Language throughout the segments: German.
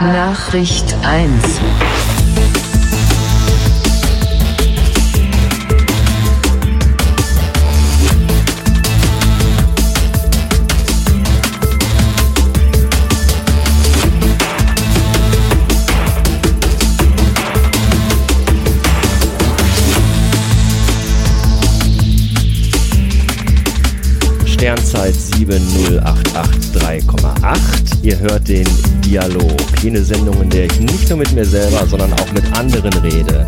Nachricht 1. Sternzeit 70883,8. Ihr hört den Dialog, jene Sendung, in der ich nicht nur mit mir selber, sondern auch mit anderen rede.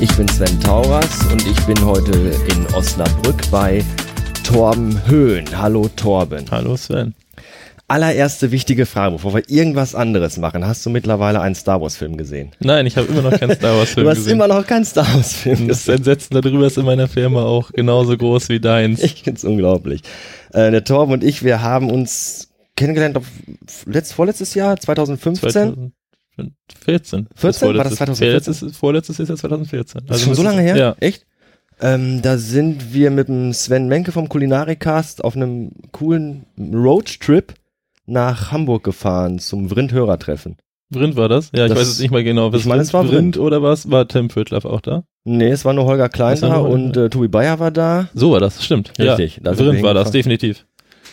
Ich bin Sven Tauras und ich bin heute in Osnabrück bei Torben Höhn. Hallo Torben. Hallo Sven. Allererste wichtige Frage, bevor wir irgendwas anderes machen. Hast du mittlerweile einen Star Wars Film gesehen? Nein, ich habe immer noch keinen Star Wars Film Du hast gesehen. immer noch keinen Star Wars Film das gesehen. Entsetzen darüber ist in meiner Firma auch genauso groß wie deins. Ich find's unglaublich. Äh, der Torben und ich, wir haben uns kennengelernt auf letzt, vorletztes Jahr, 2015. 2014. 14? War das 2014? Vorletztes, vorletztes ist ja 2014. Das ist schon so lange her? Ja. Echt? Ähm, da sind wir mit dem Sven Menke vom Kulinarikast auf einem coolen Roadtrip nach Hamburg gefahren zum Vrind-Hörertreffen. Vrind war das? Ja, ich Das- weiß es nicht mal genau. ich meine, es war Vrind oder was? War Tim Pötlaff auch da? Nee, es war nur Holger Klein Das war da und äh, Tobi Bayer war da. So war das, stimmt. Richtig, Ja. Vrind war das, definitiv.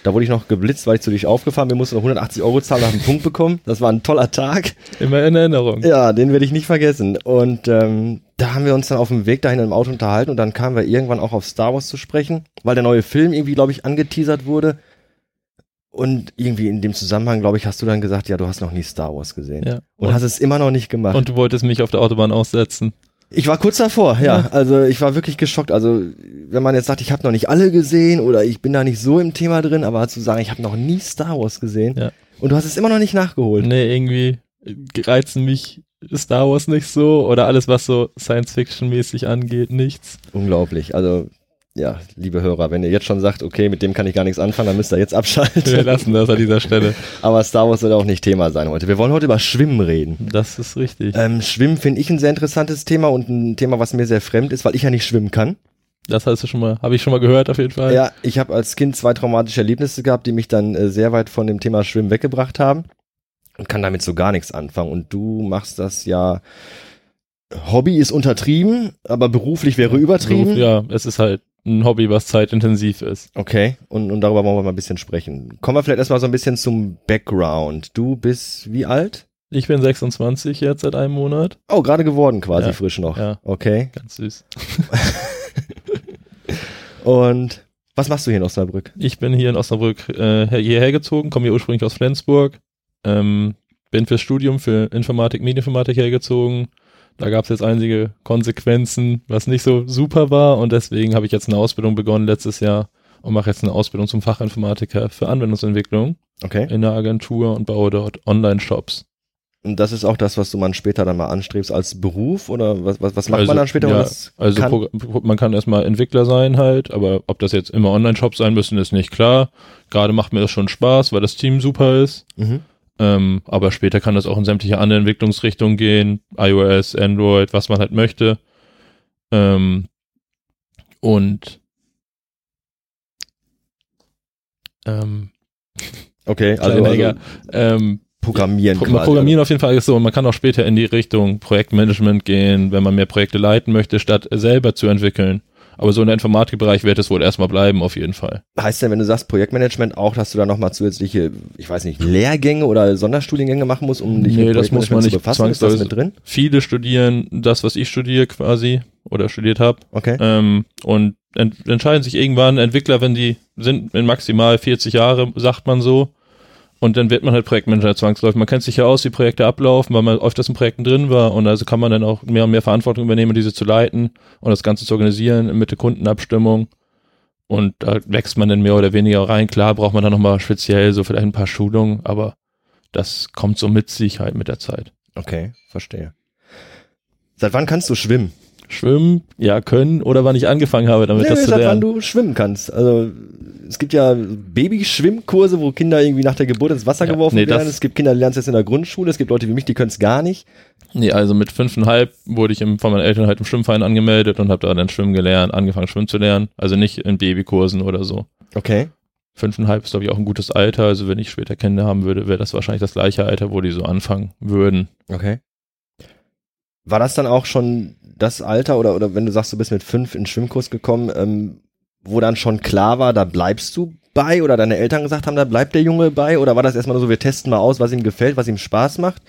Da wurde ich noch geblitzt, weil ich zu dich aufgefahren bin. Wir mussten noch 180 Euro zahlen nach dem Punkt bekommen. Das war ein toller Tag. Immer in Erinnerung. Ja, den werde ich nicht vergessen. Und ähm, da haben wir uns dann auf dem Weg dahin im Auto unterhalten und dann kamen wir irgendwann auch auf Star Wars zu sprechen, weil der neue Film irgendwie, glaube ich, angeteasert wurde. Und irgendwie in dem Zusammenhang, glaube ich, hast du dann gesagt, ja, du hast noch nie Star Wars gesehen. Ja. Und, hast es immer noch nicht gemacht. Und du wolltest mich auf der Autobahn aussetzen. ich war kurz davor, ja. Ja. Also ich war wirklich geschockt. Also wenn man jetzt sagt, ich habe noch nicht alle gesehen oder ich bin da nicht so im Thema drin, aber zu sagen, ich habe noch nie Star Wars gesehen Ja. und du hast es immer noch nicht nachgeholt. Nee, irgendwie reizen mich Star Wars nicht so oder alles, was so Science-Fiction-mäßig angeht, nichts. Unglaublich. Also, ja, liebe Hörer, wenn ihr jetzt schon sagt, okay, mit dem kann ich gar nichts anfangen, dann müsst ihr jetzt Wir abschalten. lassen das an dieser Stelle. Aber Star Wars soll auch nicht Thema sein heute. Wir wollen heute über Schwimmen reden. Das ist richtig. Ähm, Schwimmen finde ich ein sehr interessantes Thema und ein Thema, was mir sehr fremd ist, weil ich ja nicht schwimmen kann. Das hast du schon mal, habe ich schon mal gehört auf jeden Fall. Ja, ich habe als Kind zwei traumatische Erlebnisse gehabt, die mich dann äh, sehr weit von dem Thema Schwimmen weggebracht haben und kann damit so gar nichts anfangen. Und du machst das ja. Hobby ist untertrieben, aber beruflich wäre übertrieben. Ja, es ist halt ein Hobby, was zeitintensiv ist. Okay, und, und darüber wollen wir mal ein bisschen sprechen. Kommen wir vielleicht erstmal so ein bisschen zum Background. Du bist wie alt? Ich bin 26 jetzt seit einem Monat. Oh, gerade geworden quasi, Ja, frisch noch. ja. Okay. Ganz süß. Und was machst du hier in Osnabrück? Ich bin hier in Osnabrück äh, hierher gezogen, komme hier ursprünglich aus Flensburg. Ähm, bin fürs Studium für Informatik, Medieninformatik hergezogen. Da gab es jetzt einige Konsequenzen, was nicht so super war und deswegen habe ich jetzt eine Ausbildung begonnen letztes Jahr und mache jetzt eine Ausbildung zum Fachinformatiker für Anwendungsentwicklung Okay. in der Agentur und baue dort Online-Shops. Und das ist auch das, was du man später dann mal anstrebst als Beruf oder was, was, was macht Also, man dann später? ja, Also kann? Man kann erstmal Entwickler sein halt, aber ob das jetzt immer Online-Shops sein müssen, ist nicht klar. Gerade macht mir das schon Spaß, weil das Team super ist. Mhm. Ähm, aber später kann das auch in sämtliche andere Entwicklungsrichtungen gehen. iOS, Android, was man halt möchte. Ähm, und ähm, Okay, also, also Hänger. ähm, Programmieren Pro quasi. Programmieren auf jeden Fall ist so, man kann auch später in die Richtung Projektmanagement gehen, wenn man mehr Projekte leiten möchte, statt selber zu entwickeln. Aber so in der Informatikbereich wird es wohl erstmal bleiben, auf jeden Fall. Heißt denn, wenn du sagst Projektmanagement auch, dass du da nochmal zusätzliche, ich weiß nicht, Lehrgänge oder Sonderstudiengänge machen musst, um dich Nee, mit das muss man zu nicht befassen? Ist das mit drin? Viele studieren das, was ich studiere quasi oder studiert habe. Okay. Ähm, und ent entscheiden sich irgendwann Entwickler, wenn die sind in maximal 40 Jahre, sagt man so. Und dann wird man halt Projektmanager zwangsläufig. Man kennt sich ja aus, wie Projekte ablaufen, weil man öfters in Projekten drin war. Und also kann man dann auch mehr und mehr Verantwortung übernehmen, diese zu leiten und das Ganze zu organisieren mit der Kundenabstimmung. Und da wächst man dann mehr oder weniger rein. Klar braucht man dann nochmal speziell so vielleicht ein paar Schulungen, aber das kommt so mit sich halt mit der Zeit. Okay, verstehe. Seit wann kannst du schwimmen? Schwimmen, ja, können oder wann ich angefangen habe, damit Nee, das zu seit wann lernen. du schwimmen kannst. Also es gibt ja Babyschwimmkurse, wo Kinder irgendwie nach der Geburt ins Wasser Ja, geworfen nee, werden. Es gibt Kinder, die lernen es jetzt in der Grundschule. Es gibt Leute wie mich, die können es gar nicht. Nee, also mit fünfeinhalb wurde ich im, von meinen Eltern halt im Schwimmverein angemeldet und habe da dann schwimmen gelernt, angefangen schwimmen zu lernen. Also nicht in Babykursen oder so. Okay. fünfeinhalb ist, glaube ich, auch ein gutes Alter. Also wenn ich später Kinder haben würde, wäre das wahrscheinlich das gleiche Alter, wo die so anfangen würden. Okay. War das dann auch schon das Alter oder, oder wenn du sagst, du bist mit fünf in den Schwimmkurs gekommen, ähm, wo dann schon klar war, da bleibst du bei oder deine Eltern gesagt haben, da bleibt der Junge bei oder war das erstmal so, wir testen mal aus, was ihm gefällt, was ihm Spaß macht?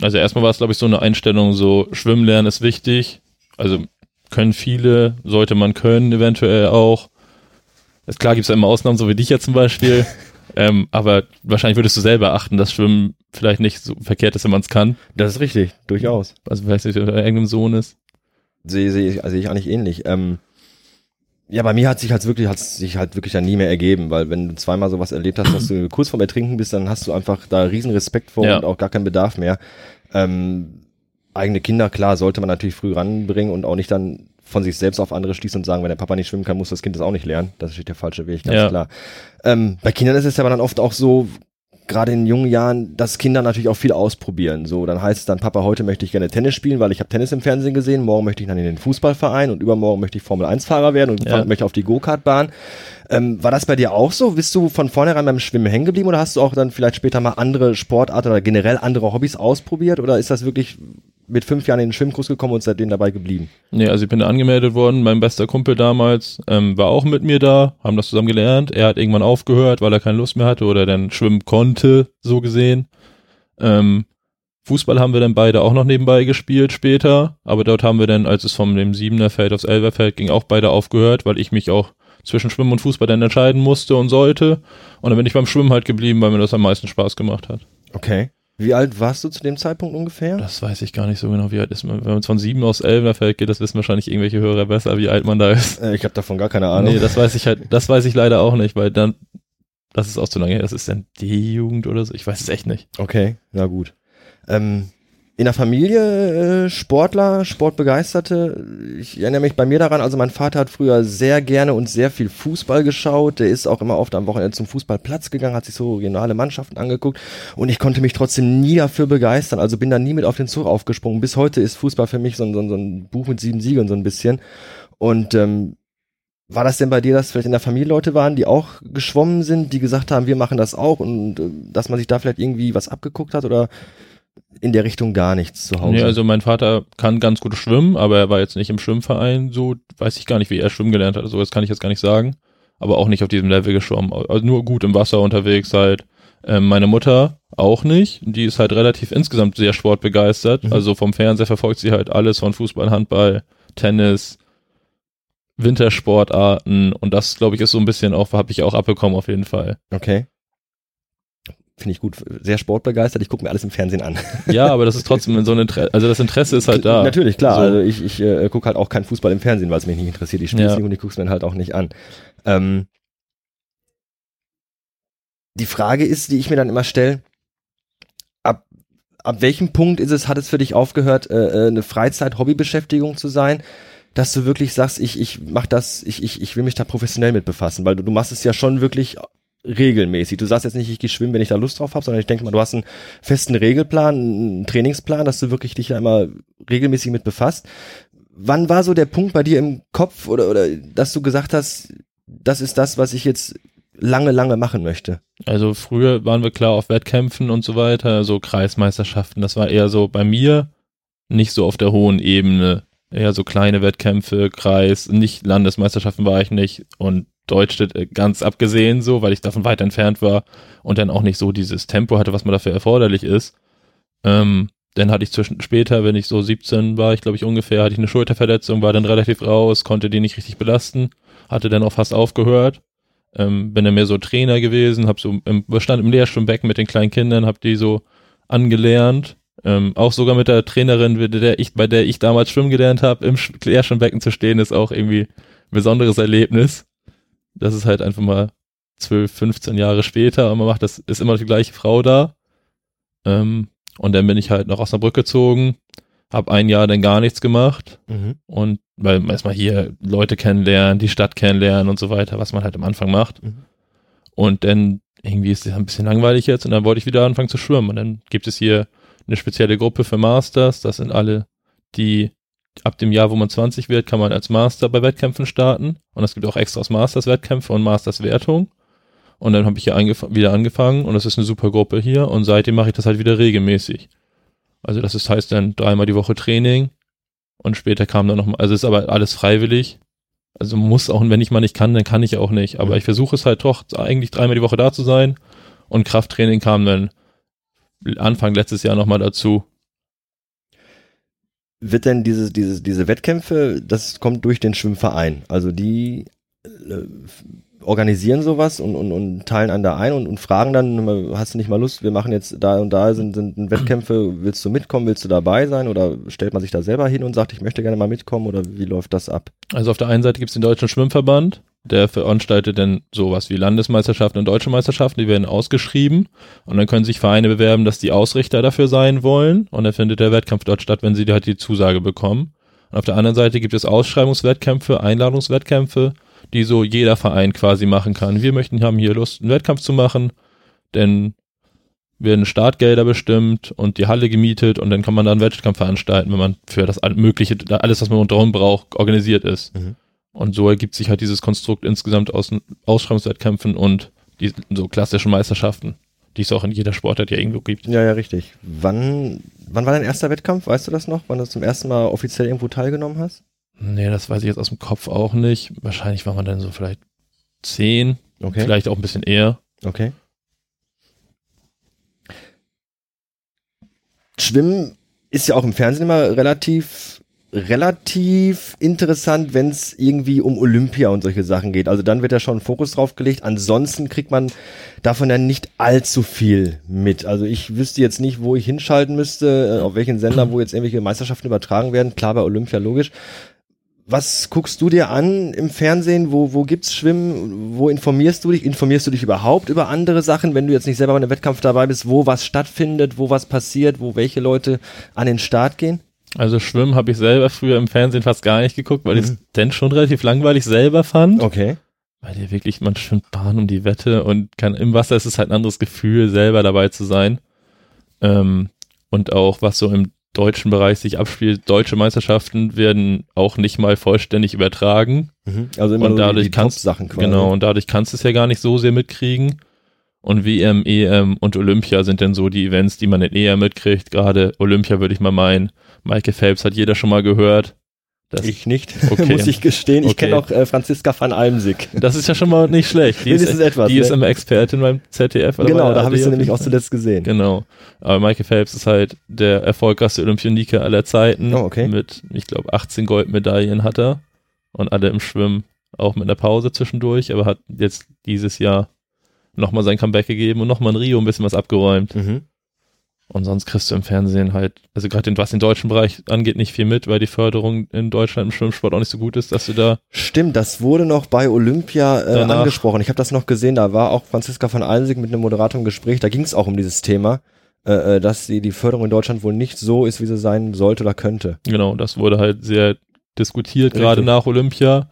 Also erstmal war es, glaube ich, so eine Einstellung, so Schwimmen lernen ist wichtig. Also können viele, sollte man können, eventuell auch. Ist klar gibt es ja immer Ausnahmen, so wie dich ja zum Beispiel. ähm, aber wahrscheinlich würdest du selber achten, dass Schwimmen vielleicht nicht so verkehrt ist, wenn man es kann. Das ist richtig, durchaus. Also vielleicht nicht, wenn irgendeinem Sohn ist. Sehe seh ich, sehe ich eigentlich ähnlich. Ähm, ja, bei mir hat sich halt wirklich, hat sich halt wirklich dann nie mehr ergeben, weil wenn du zweimal sowas erlebt hast, dass du kurz vorm Ertrinken bist, dann hast du einfach da riesen Respekt vor Ja. und auch gar keinen Bedarf mehr. Ähm, eigene Kinder, klar, sollte man natürlich früh ranbringen und auch nicht dann von sich selbst auf andere schließen und sagen, wenn der Papa nicht schwimmen kann, muss das Kind das auch nicht lernen. Das ist der falsche Weg, ganz Ja. klar. Ähm, bei Kindern ist es ja aber dann oft auch so, gerade in jungen Jahren, dass Kinder natürlich auch viel ausprobieren. So, dann heißt es dann, Papa, heute möchte ich gerne Tennis spielen, weil ich habe Tennis im Fernsehen gesehen, morgen möchte ich dann in den Fußballverein und übermorgen möchte ich Formel-1-Fahrer werden und Ja. möchte auf die Go-Kart-Bahn. Ähm, war das bei dir auch so? Bist du von vornherein beim Schwimmen hängen geblieben oder hast du auch dann vielleicht später mal andere Sportarten oder generell andere Hobbys ausprobiert oder ist das wirklich mit fünf Jahren in den Schwimmkurs gekommen und seitdem dabei geblieben? Nee, also ich bin da angemeldet worden. Mein bester Kumpel damals ähm, war auch mit mir da, haben das zusammen gelernt. Er hat irgendwann aufgehört, weil er keine Lust mehr hatte oder dann schwimmen konnte, so gesehen. Ähm, Fußball haben wir dann beide auch noch nebenbei gespielt später, aber dort haben wir dann, als es vom dem Siebener Feld aufs Elfer Feld ging, auch beide aufgehört, weil ich mich auch zwischen Schwimmen und Fußball dann entscheiden musste und sollte. Und dann bin ich beim Schwimmen halt geblieben, weil mir das am meisten Spaß gemacht hat. Okay. Wie alt warst du zu dem Zeitpunkt ungefähr? Das weiß ich gar nicht so genau, wie alt ist man. Wenn man von sieben aus Elferfeld geht, das wissen wahrscheinlich irgendwelche Hörer besser, wie alt man da ist. Äh, ich habe davon gar keine Ahnung. Nee, das weiß ich halt, das weiß ich leider auch nicht, weil dann, das ist auch zu lange her, das ist dann D-Jugend oder so, ich weiß es echt nicht. Okay, na gut. Ähm, in der Familie äh, Sportler, Sportbegeisterte. Ich erinnere mich bei mir daran, also mein Vater hat früher sehr gerne und sehr viel Fußball geschaut. Der ist auch immer oft am Wochenende zum Fußballplatz gegangen, hat sich so regionale Mannschaften angeguckt und ich konnte mich trotzdem nie dafür begeistern. Also bin da nie mit auf den Zug aufgesprungen. Bis heute ist Fußball für mich so ein, so ein, so ein Buch mit sieben Siegeln so ein bisschen. Und ähm, war das denn bei dir, dass vielleicht in der Familie Leute waren, die auch geschwommen sind, die gesagt haben, wir machen das auch und äh, dass man sich da vielleicht irgendwie was abgeguckt hat oder in der Richtung gar nichts zu Hause? Nee, also mein Vater kann ganz gut schwimmen, aber er war jetzt nicht im Schwimmverein, so weiß ich gar nicht, wie er schwimmen gelernt hat, so das kann ich jetzt gar nicht sagen. Aber auch nicht auf diesem Level geschwommen. Also nur gut im Wasser unterwegs halt. Ähm, meine Mutter auch nicht. Die ist halt relativ insgesamt sehr sportbegeistert. Mhm. Also vom Fernseher verfolgt sie halt alles von Fußball, Handball, Tennis, Wintersportarten und das, glaube ich, ist so ein bisschen auch, habe ich auch abbekommen auf jeden Fall. Okay. Finde ich gut. Sehr sportbegeistert. Ich gucke mir alles im Fernsehen an. Ja, aber das ist trotzdem so ein Interesse, also das Interesse ist halt da. Natürlich, klar. So. Also ich, ich äh, gucke halt auch keinen Fußball im Fernsehen, weil es mich nicht interessiert. Ich spiele es Ja. nicht und ich gucke es mir halt auch nicht an. Ähm, die Frage ist, die ich mir dann immer stelle, ab, ab welchem Punkt ist es, hat es für dich aufgehört, äh, äh, eine Freizeit-Hobbybeschäftigung zu sein, dass du wirklich sagst, ich, ich mach das, ich, ich, ich will mich da professionell mit befassen, weil du, du machst es ja schon wirklich regelmäßig. Du sagst jetzt nicht, ich gehe schwimmen, wenn ich da Lust drauf habe, sondern ich denke mal, du hast einen festen Regelplan, einen Trainingsplan, dass du wirklich dich immer regelmäßig mit befasst. Wann war so der Punkt bei dir im Kopf oder, oder dass du gesagt hast, das ist das, was ich jetzt lange, lange machen möchte? Also früher waren wir klar auf Wettkämpfen und so weiter, so Kreismeisterschaften. Das war eher so bei mir nicht so auf der hohen Ebene. Eher so kleine Wettkämpfe, Kreis, nicht Landesmeisterschaften war ich nicht und Deutschland äh, ganz abgesehen so, weil ich davon weit entfernt war und dann auch nicht so dieses Tempo hatte, was man dafür erforderlich ist. Ähm, dann hatte ich zwischen später, wenn ich so 17 war, ich glaube ich ungefähr, hatte ich eine Schulterverletzung, war dann relativ raus, konnte die nicht richtig belasten, hatte dann auch fast aufgehört ähm, bin dann mehr so Trainer gewesen, habe so im, stand im Lehrschwimmbecken mit den kleinen Kindern, habe die so angelernt. Ähm, auch sogar mit der Trainerin, mit der ich, bei der ich damals schwimmen gelernt habe, im Sch- Lehrschwimmbecken zu stehen, ist auch irgendwie ein besonderes Erlebnis. Das ist halt einfach mal 12, 15 Jahre später und man macht das, ist immer die gleiche Frau da. Ähm, und dann bin ich halt nach Osnabrück gezogen, habe ein Jahr dann gar nichts gemacht und weil erstmal hier Leute kennenlernen, die Stadt kennenlernen und so weiter, was man halt am Anfang macht. Mhm. Und dann irgendwie ist es ein bisschen langweilig jetzt und dann wollte ich wieder anfangen zu schwimmen. Und dann gibt es hier eine spezielle Gruppe für Masters. Das sind alle, die ab dem Jahr, wo man 20 wird, kann man als Master bei Wettkämpfen starten. Und es gibt auch extras Masters-Wettkämpfe und Masters-Wertung. Und dann habe ich hier angef wieder angefangen und das ist eine super Gruppe hier und seitdem mache ich das halt wieder regelmäßig. Also das ist, heißt dann dreimal die Woche Training und später kam dann noch mal, also ist aber alles freiwillig. Also muss auch, wenn ich mal nicht kann, dann kann ich auch nicht. Aber ich versuche es halt doch eigentlich dreimal die Woche da zu sein und Krafttraining kam dann Anfang letztes Jahr nochmal dazu. Wird denn diese, diese, diese Wettkämpfe, das kommt durch den Schwimmverein? Also die äh, organisieren sowas und, und, und teilen einen da ein und, und fragen dann, hast du nicht mal Lust, wir machen jetzt da und da sind, sind Wettkämpfe, willst du mitkommen, willst du dabei sein oder stellt man sich da selber hin und sagt, ich möchte gerne mal mitkommen oder wie läuft das ab? Also auf der einen Seite gibt es den Deutschen Schwimmverband, der veranstaltet dann sowas wie Landesmeisterschaften und Deutsche Meisterschaften, die werden ausgeschrieben und dann können sich Vereine bewerben, dass die Ausrichter dafür sein wollen und dann findet der Wettkampf dort statt, wenn sie halt die Zusage bekommen. Und auf der anderen Seite gibt es Ausschreibungswettkämpfe, Einladungswettkämpfe, die so jeder Verein quasi machen kann. Wir möchten, haben hier Lust, einen Wettkampf zu machen, denn werden Startgelder bestimmt und die Halle gemietet und dann kann man da einen Wettkampf veranstalten, wenn man für das mögliche, alles, was man rundherum braucht, organisiert ist. Mhm. Und so ergibt sich halt dieses Konstrukt insgesamt aus Ausschreibungswettkämpfen und die so klassischen Meisterschaften, die es auch in jeder Sportart ja irgendwo gibt. Ja, ja, richtig. Wann, wann war dein erster Wettkampf? Weißt du das noch? Wann du zum ersten Mal offiziell irgendwo teilgenommen hast? Nee, das weiß ich jetzt aus dem Kopf auch nicht. Wahrscheinlich war man dann so vielleicht zehn, okay. vielleicht auch ein bisschen eher. Okay. Schwimmen ist ja auch im Fernsehen immer relativ relativ interessant, wenn es irgendwie um Olympia und solche Sachen geht. Also dann wird ja schon Fokus drauf gelegt. Ansonsten kriegt man davon ja nicht allzu viel mit. Also ich wüsste jetzt nicht, wo ich hinschalten müsste, äh, auf welchen Sender, wo jetzt irgendwelche Meisterschaften übertragen werden. Klar bei Olympia logisch was guckst du dir an im Fernsehen? Wo, wo gibt's Schwimmen? Wo informierst du dich? Informierst du dich überhaupt über andere Sachen, wenn du jetzt nicht selber bei einem Wettkampf dabei bist, wo was stattfindet, wo was passiert, wo welche Leute an den Start gehen? Also Schwimmen habe ich selber früher im Fernsehen fast gar nicht geguckt, weil mhm. ich es denn schon relativ langweilig selber fand. Okay. Weil dir wirklich, man schwimmt Bahn um die Wette und kann im Wasser ist es halt ein anderes Gefühl, selber dabei zu sein. Ähm, und auch was so im deutschen Bereich sich abspielt. Deutsche Meisterschaften werden auch nicht mal vollständig übertragen. Mhm. Also immer und dadurch die, die kannst, Sachen quasi. Genau, und dadurch kannst du es ja gar nicht so sehr mitkriegen. Und WM, EM und Olympia sind dann so die Events, die man dann eher mitkriegt. Gerade Olympia würde ich mal meinen. Michael Phelps hat jeder schon mal gehört. Das, ich nicht, okay. muss ich gestehen. Ich okay. kenne auch äh, Franziska van Almsig. Das ist ja schon mal nicht schlecht. Die, ist, etwas, die ne? ist immer Expertin beim ZDF. genau, da habe ich sie nämlich auch zuletzt gesehen. Genau. Aber Michael Phelps ist halt der erfolgreichste Olympioniker aller Zeiten. Oh, okay. Mit, ich glaube, 18 Goldmedaillen hat er. Und alle im Schwimmen auch mit einer Pause zwischendurch. Aber hat jetzt dieses Jahr nochmal sein Comeback gegeben und nochmal in Rio ein bisschen was abgeräumt. Mhm. Und sonst kriegst du im Fernsehen halt, also gerade was den deutschen Bereich angeht, nicht viel mit, weil die Förderung in Deutschland im Schwimmsport auch nicht so gut ist, dass du da. Stimmt, das wurde noch bei Olympia äh, angesprochen. Ich habe das noch gesehen, da war auch Franziska von Alsig mit einem Moderator im Gespräch, da ging es auch um dieses Thema, äh, äh, dass die, die Förderung in Deutschland wohl nicht so ist, wie sie sein sollte oder könnte. Genau, das wurde halt sehr diskutiert, gerade nach Olympia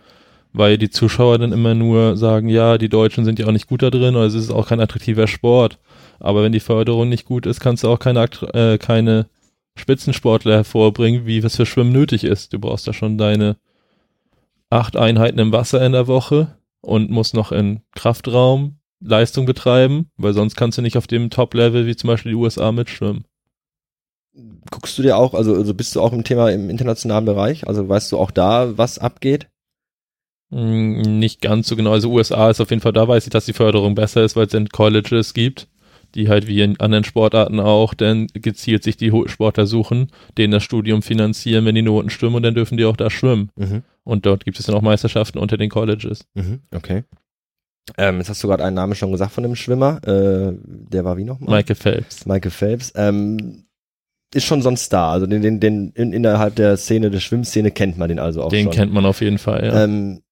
weil die Zuschauer dann immer nur sagen, ja, die Deutschen sind ja auch nicht gut da drin, oder es ist auch kein attraktiver Sport. Aber wenn die Förderung nicht gut ist, kannst du auch keine, äh, keine Spitzensportler hervorbringen, wie es für Schwimmen nötig ist. Du brauchst da schon deine acht Einheiten im Wasser in der Woche und musst noch in Kraftraum Leistung betreiben, weil sonst kannst du nicht auf dem Top-Level wie zum Beispiel die USA mitschwimmen. Guckst du dir auch, also, also bist du auch im Thema im internationalen Bereich? Also weißt du auch da, was abgeht? Hm, nicht ganz so genau. Also USA ist auf jeden Fall, da weiß ich, dass die Förderung besser ist, weil es dann Colleges gibt die halt wie in anderen Sportarten auch dann gezielt sich die Sportler suchen, denen das Studium finanzieren, wenn die Noten stimmen und dann dürfen die auch da schwimmen. Mhm. Und dort gibt es dann auch Meisterschaften unter den Colleges. Mhm. Okay. Ähm, jetzt hast du gerade einen Namen schon gesagt von dem Schwimmer. Äh, der war wie nochmal? Michael Phelps. Michael Phelps. Ähm, ist schon so ein Star. Also den, den, den in, innerhalb der Szene, der Schwimmszene kennt man den also auch den schon. Den kennt man auf jeden Fall, ja. Ähm,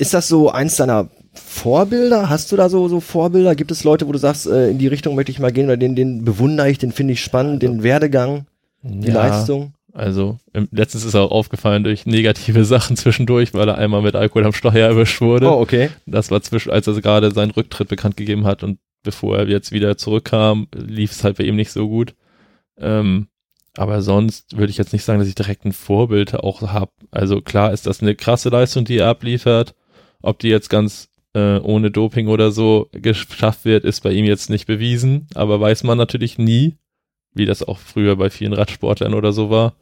ist das so eins deiner Vorbilder? Hast du da so, so Vorbilder? Gibt es Leute, wo du sagst, äh, in die Richtung möchte ich mal gehen, oder den, den bewundere ich, den finde ich spannend, den Werdegang, die ja, Leistung? Also, im, letztens ist er auch aufgefallen durch negative Sachen zwischendurch, weil er einmal mit Alkohol am Steuer erwischt wurde. Oh, okay. Das war zwischen, als er gerade seinen Rücktritt bekannt gegeben hat und bevor er jetzt wieder zurückkam, lief es halt bei ihm nicht so gut. Ähm, aber sonst würde ich jetzt nicht sagen, dass ich direkt ein Vorbild auch habe. Also klar ist das eine krasse Leistung, die er abliefert. Ob die jetzt ganz äh, ohne Doping oder so geschafft wird, ist bei ihm jetzt nicht bewiesen, aber weiß man natürlich nie, wie das auch früher bei vielen Radsportlern oder so war.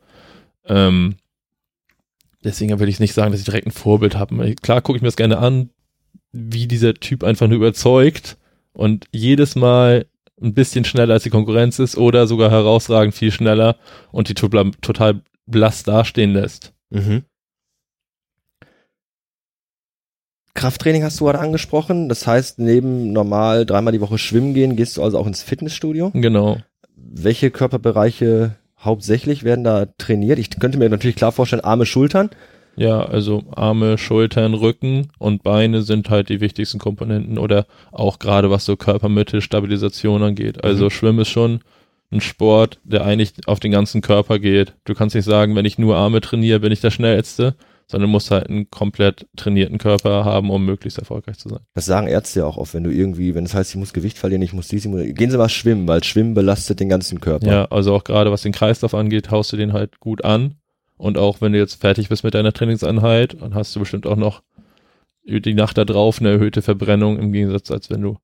Ähm, deswegen will ich nicht sagen, dass ich direkt ein Vorbild habe. Klar gucke ich mir das gerne an, wie dieser Typ einfach nur überzeugt und jedes Mal ein bisschen schneller als die Konkurrenz ist oder sogar herausragend viel schneller und die total blass dastehen lässt. Mhm. Krafttraining hast du gerade angesprochen. Das heißt, neben normal dreimal die Woche schwimmen gehen, gehst du also auch ins Fitnessstudio? Genau. Welche Körperbereiche hauptsächlich werden da trainiert? Ich könnte mir natürlich klar vorstellen, Arme, Schultern. Ja, also Arme, Schultern, Rücken und Beine sind halt die wichtigsten Komponenten oder auch gerade was so Körpermitte, Stabilisation angeht. Also mhm. Schwimmen ist schon ein Sport, der eigentlich auf den ganzen Körper geht. Du kannst nicht sagen, wenn ich nur Arme trainiere, bin ich der Schnellste, sondern musst halt einen komplett trainierten Körper haben, um möglichst erfolgreich zu sein. Das sagen Ärzte ja auch oft, wenn du irgendwie, wenn es das heißt, ich muss Gewicht verlieren, ich muss dies, ich muss, gehen Sie mal schwimmen, weil Schwimmen belastet den ganzen Körper. Ja, also auch gerade was den Kreislauf angeht, haust du den halt gut an. Und auch wenn du jetzt fertig bist mit deiner Trainingseinheit, dann hast du bestimmt auch noch die Nacht da drauf eine erhöhte Verbrennung im Gegensatz, als wenn du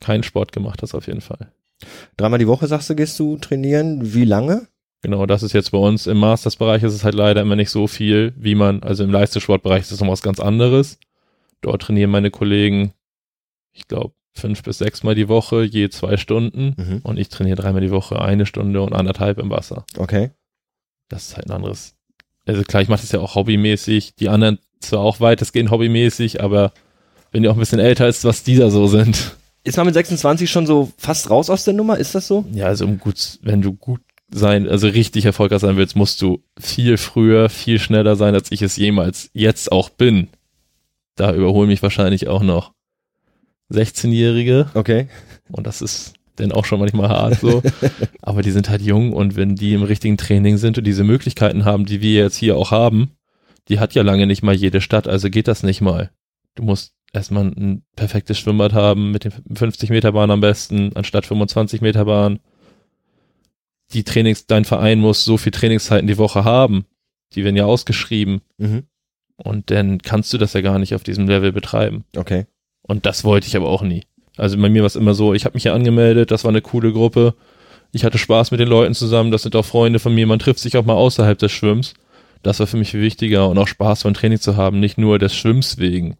keinen Sport gemacht hast, auf jeden Fall. Dreimal die Woche, sagst du, gehst du trainieren. Wie lange? Genau, das ist jetzt bei uns im Masters-Bereich ist es halt leider immer nicht so viel, wie man, also im Leistungssportbereich ist es noch was ganz anderes. Dort trainieren meine Kollegen, ich glaube, fünf bis sechs Mal die Woche, je zwei Stunden. Mhm. Und ich trainiere dreimal die Woche eine Stunde und anderthalb im Wasser. Okay. Das ist halt ein anderes. Also klar, ich mache das ja auch hobbymäßig. Die anderen zwar auch weitestgehend hobbymäßig, aber wenn ihr auch ein bisschen älter ist, was dieser so sind. Ist man mit 26 schon so fast raus aus der Nummer? Ist das so? Ja, also um gut, wenn du gut sein, also richtig erfolgreich sein willst, musst du viel früher, viel schneller sein, als ich es jemals jetzt auch bin. Da überholen mich wahrscheinlich auch noch 16-Jährige. Okay. Und das ist dann auch schon manchmal hart so. Aber die sind halt jung und wenn die im richtigen Training sind und diese Möglichkeiten haben, die wir jetzt hier auch haben, die hat ja lange nicht mal jede Stadt, also geht das nicht mal. Du musst erstmal ein perfektes Schwimmbad haben mit den 50 Meter Bahn am besten, anstatt 25 Meter Bahn die Trainings, dein Verein muss so viel Trainingszeiten die Woche haben. Die werden ja ausgeschrieben. Mhm. Und dann kannst du das ja gar nicht auf diesem Level betreiben. Okay. Und das wollte ich aber auch nie. Also bei mir war es immer so, ich habe mich ja angemeldet, das war eine coole Gruppe. Ich hatte Spaß mit den Leuten zusammen, das sind auch Freunde von mir, man trifft sich auch mal außerhalb des Schwimmens. Das war für mich viel wichtiger und auch Spaß beim Training zu haben, nicht nur des Schwimmens wegen.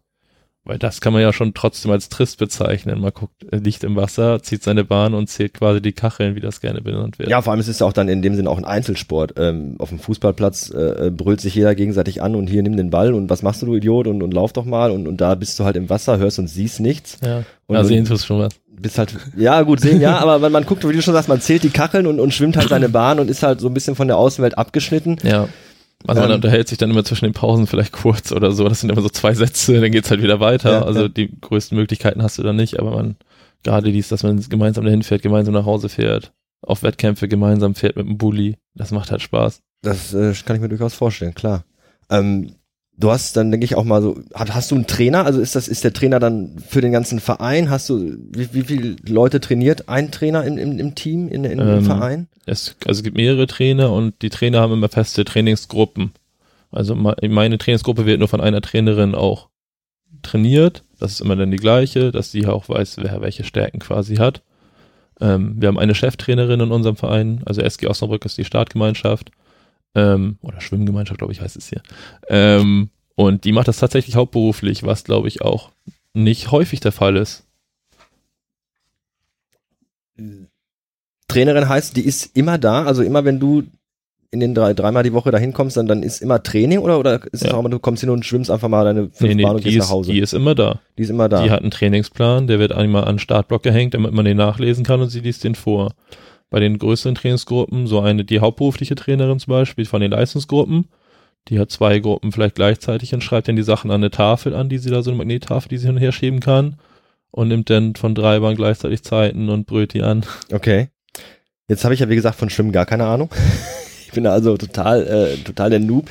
Weil das kann man ja schon trotzdem als trist bezeichnen. Man guckt, er liegt im Wasser, zieht seine Bahn und zählt quasi die Kacheln, wie das gerne benannt wird. Ja, vor allem es ist ja auch dann in dem Sinne auch ein Einzelsport. Ähm, auf dem Fußballplatz äh, brüllt sich jeder gegenseitig an und hier nimm den Ball und was machst du, du Idiot und, und lauf doch mal und, und da bist du halt im Wasser, hörst und siehst nichts. Ja, und, ja sehen tust schon was. Bist halt, ja gut, sehen ja, aber wenn man guckt, wie du schon sagst, man zählt die Kacheln und, und schwimmt halt seine Bahn und ist halt so ein bisschen von der Außenwelt abgeschnitten. Ja. Also man ähm, unterhält sich dann immer zwischen den Pausen vielleicht kurz oder so. Das sind immer so zwei Sätze, dann geht's halt wieder weiter. Ja, also ja. die größten Möglichkeiten hast du dann nicht, aber man, gerade dies, dass man gemeinsam dahin fährt, gemeinsam nach Hause fährt, auf Wettkämpfe gemeinsam fährt mit dem Bulli, das macht halt Spaß. Das äh, kann ich mir durchaus vorstellen, klar. Ähm, Du hast dann, denke ich, auch mal so, hast du einen Trainer? Also ist das, ist der Trainer dann für den ganzen Verein? Hast du, wie, wie viele Leute trainiert ein Trainer im, im, im Team, in, in, ähm, im Verein? Es, also es gibt mehrere Trainer und die Trainer haben immer feste Trainingsgruppen. Also meine Trainingsgruppe wird nur von einer Trainerin auch trainiert. Das ist immer dann die gleiche, dass sie auch weiß, wer welche Stärken quasi hat. Ähm, wir haben eine Cheftrainerin in unserem Verein, also SG Osnabrück ist die Startgemeinschaft ähm, oder Schwimmgemeinschaft, glaube ich, heißt es hier. Ähm, und die macht das tatsächlich hauptberuflich, was, glaube ich, auch nicht häufig der Fall ist. Trainerin heißt, die ist immer da, also immer wenn du in den drei, dreimal die Woche dahin kommst, dann, dann ist immer Training oder, oder ist ja. es auch immer, du kommst hin und schwimmst einfach mal deine fünf nee, nee, Bahn und gehst ist, nach Hause? Die ist immer da. Die ist immer da. Die hat einen Trainingsplan, der wird einmal an den Startblock gehängt, damit man den nachlesen kann und sie liest den vor bei den größeren Trainingsgruppen, so eine, die hauptberufliche Trainerin zum Beispiel von den Leistungsgruppen, die hat zwei Gruppen vielleicht gleichzeitig und schreibt dann die Sachen an eine Tafel an, die sie da so eine Magnettafel, die sie hin und her schieben kann und nimmt dann von drei Bahnen gleichzeitig Zeiten und brüllt die an. Okay. Jetzt habe ich ja wie gesagt von Schwimmen gar keine Ahnung. ich bin also total, äh, total der Noob.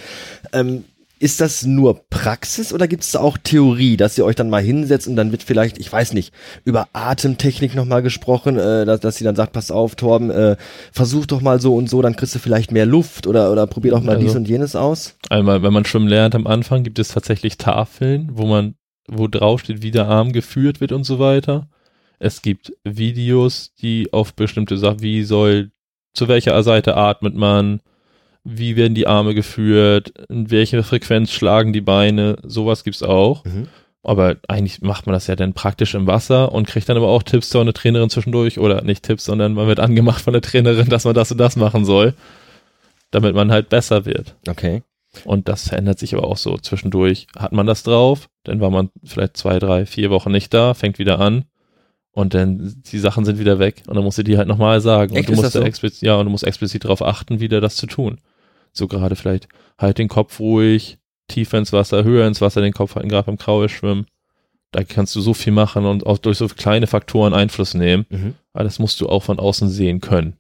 Ähm, ist das nur Praxis oder gibt es auch Theorie, dass ihr euch dann mal hinsetzt und dann wird vielleicht, ich weiß nicht, über Atemtechnik nochmal gesprochen, äh, dass, dass sie dann sagt, pass auf, Torben, äh, versuch doch mal so und so, dann kriegst du vielleicht mehr Luft oder, oder probier doch mal also, dies und jenes aus? Einmal, wenn man schwimmen lernt am Anfang, gibt es tatsächlich Tafeln, wo man wo drauf steht, wie der Arm geführt wird und so weiter. Es gibt Videos, die auf bestimmte Sachen, wie soll, zu welcher Seite atmet man, wie werden die Arme geführt, in welcher Frequenz schlagen die Beine, sowas gibt's auch. Mhm. Aber eigentlich macht man das ja dann praktisch im Wasser und kriegt dann aber auch Tipps von der Trainerin zwischendurch oder nicht Tipps, sondern man wird angemacht von der Trainerin, dass man das und das machen soll, damit man halt besser wird. Okay. Und das verändert sich aber auch so. Zwischendurch hat man das drauf, dann war man vielleicht zwei, drei, vier Wochen nicht da, fängt wieder an und dann die Sachen sind wieder weg und dann musst du die halt nochmal sagen. Echt, und du musst so? explizit, ja, und du musst explizit darauf achten, wieder das zu tun. So gerade vielleicht halt den Kopf ruhig, tiefer ins Wasser, höher ins Wasser, den Kopf halten, gerade beim Kraulschwimmen. Da kannst du so viel machen und auch durch so kleine Faktoren Einfluss nehmen. Mhm. Aber das musst du auch von außen sehen können.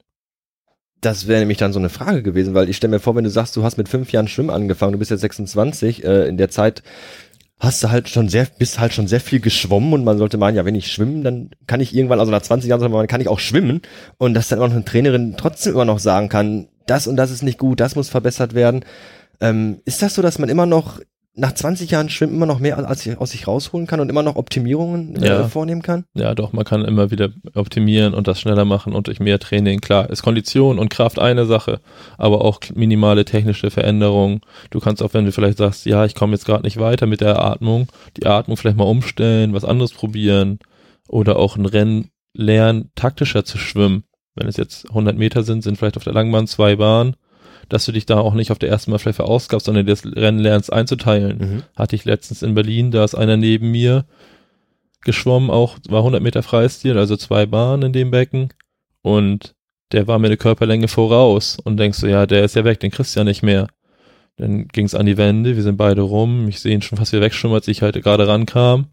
Das wäre nämlich dann so eine Frage gewesen, weil ich stelle mir vor, wenn du sagst, du hast mit fünf Jahren Schwimmen angefangen, du bist jetzt 26, äh, in der Zeit hast du halt schon sehr, bist halt schon sehr viel geschwommen und man sollte meinen, ja, wenn ich schwimmen, dann kann ich irgendwann, also nach 20 Jahren, man, kann ich auch schwimmen und dass dann auch eine Trainerin trotzdem immer noch sagen kann, das und das ist nicht gut, das muss verbessert werden. Ähm, ist das so, dass man immer noch nach 20 Jahren Schwimmen immer noch mehr als, aus sich rausholen kann und immer noch Optimierungen äh, Ja. vornehmen kann? Ja, doch, man kann immer wieder optimieren und das schneller machen und durch mehr Training. Klar, ist Kondition und Kraft eine Sache, aber auch minimale technische Veränderungen. Du kannst auch, wenn du vielleicht sagst, ja, ich komme jetzt gerade nicht weiter mit der Atmung, die Atmung vielleicht mal umstellen, was anderes probieren oder auch ein Rennen lernen, taktischer zu schwimmen. Wenn es jetzt 100 Meter sind, sind vielleicht auf der Langbahn zwei Bahnen, dass du dich da auch nicht auf der ersten Mal vielleicht verausgabst, sondern dir das Rennen lernst einzuteilen Mhm. hatte ich letztens in Berlin, da ist einer neben mir geschwommen, auch war 100 Meter Freistil, also zwei Bahnen in dem Becken und der war mir eine Körperlänge voraus und denkst du, ja, der ist ja weg, den kriegst du ja nicht mehr. Dann ging es an die Wände, wir sind beide rum, ich sehe ihn schon fast wieder wegschwimmen, als ich halt gerade rankam.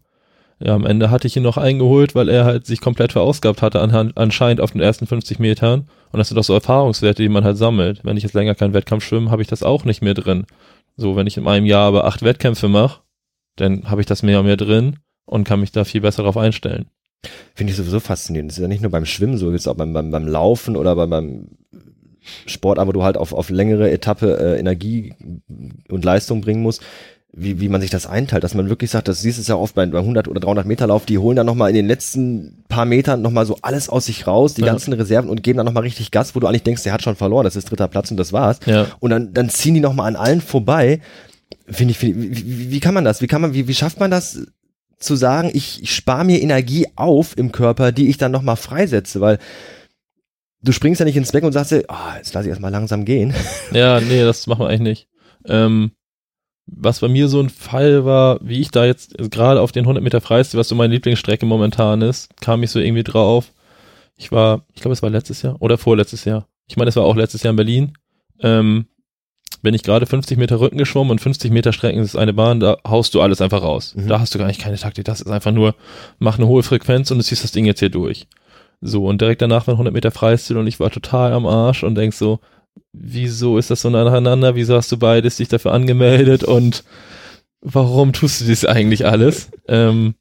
Ja, am Ende hatte ich ihn noch eingeholt, weil er halt sich komplett verausgabt hatte anhand, anscheinend auf den ersten 50 Metern. Und das sind auch so Erfahrungswerte, die man halt sammelt. Wenn ich jetzt länger keinen Wettkampf schwimme, habe ich das auch nicht mehr drin. So, wenn ich in einem Jahr aber acht Wettkämpfe mache, dann habe ich das mehr und mehr drin und kann mich da viel besser darauf einstellen. Finde ich sowieso faszinierend. Das ist ja nicht nur beim Schwimmen so, jetzt auch beim, beim, beim Laufen oder beim, beim Sport, aber du halt auf, auf längere Etappe äh, Energie und Leistung bringen musst, wie, wie man sich das einteilt, dass man wirklich sagt, das siehst du ja oft bei, bei 100 oder 300 Meter Lauf, die holen dann nochmal in den letzten paar Metern nochmal so alles aus sich raus, die Ja. ganzen Reserven und geben dann nochmal richtig Gas, wo du eigentlich denkst, der hat schon verloren, das ist dritter Platz und das war's. Ja. Und dann, dann ziehen die nochmal an allen vorbei. Finde ich, finde ich wie, wie, wie kann man das? Wie kann man, wie, wie schafft man das zu sagen, ich, ich spare mir Energie auf im Körper, die ich dann nochmal freisetze, weil du springst ja nicht ins Becken und sagst dir, ah, jetzt lass ich erstmal langsam gehen. Ja, nee, das machen wir eigentlich nicht. Ähm, was bei mir so ein Fall war, wie ich da jetzt gerade auf den 100 Meter Freistil, was so meine Lieblingsstrecke momentan ist, kam ich so irgendwie drauf. Ich war, ich glaube, es war letztes Jahr oder vorletztes Jahr. Ich meine, es war auch letztes Jahr in Berlin. Ähm, bin ich gerade 50 Meter Rücken geschwommen und 50 Meter Strecken ist eine Bahn, da haust du alles einfach raus. Mhm. Da hast du gar nicht keine Taktik. Das ist einfach nur, mach eine hohe Frequenz und du ziehst das Ding jetzt hier durch. So, und direkt danach waren 100 Meter Freistil und ich war total am Arsch und denk so, wieso ist das so nacheinander? Wieso hast du beides dich dafür angemeldet und warum tust du das eigentlich alles? ähm,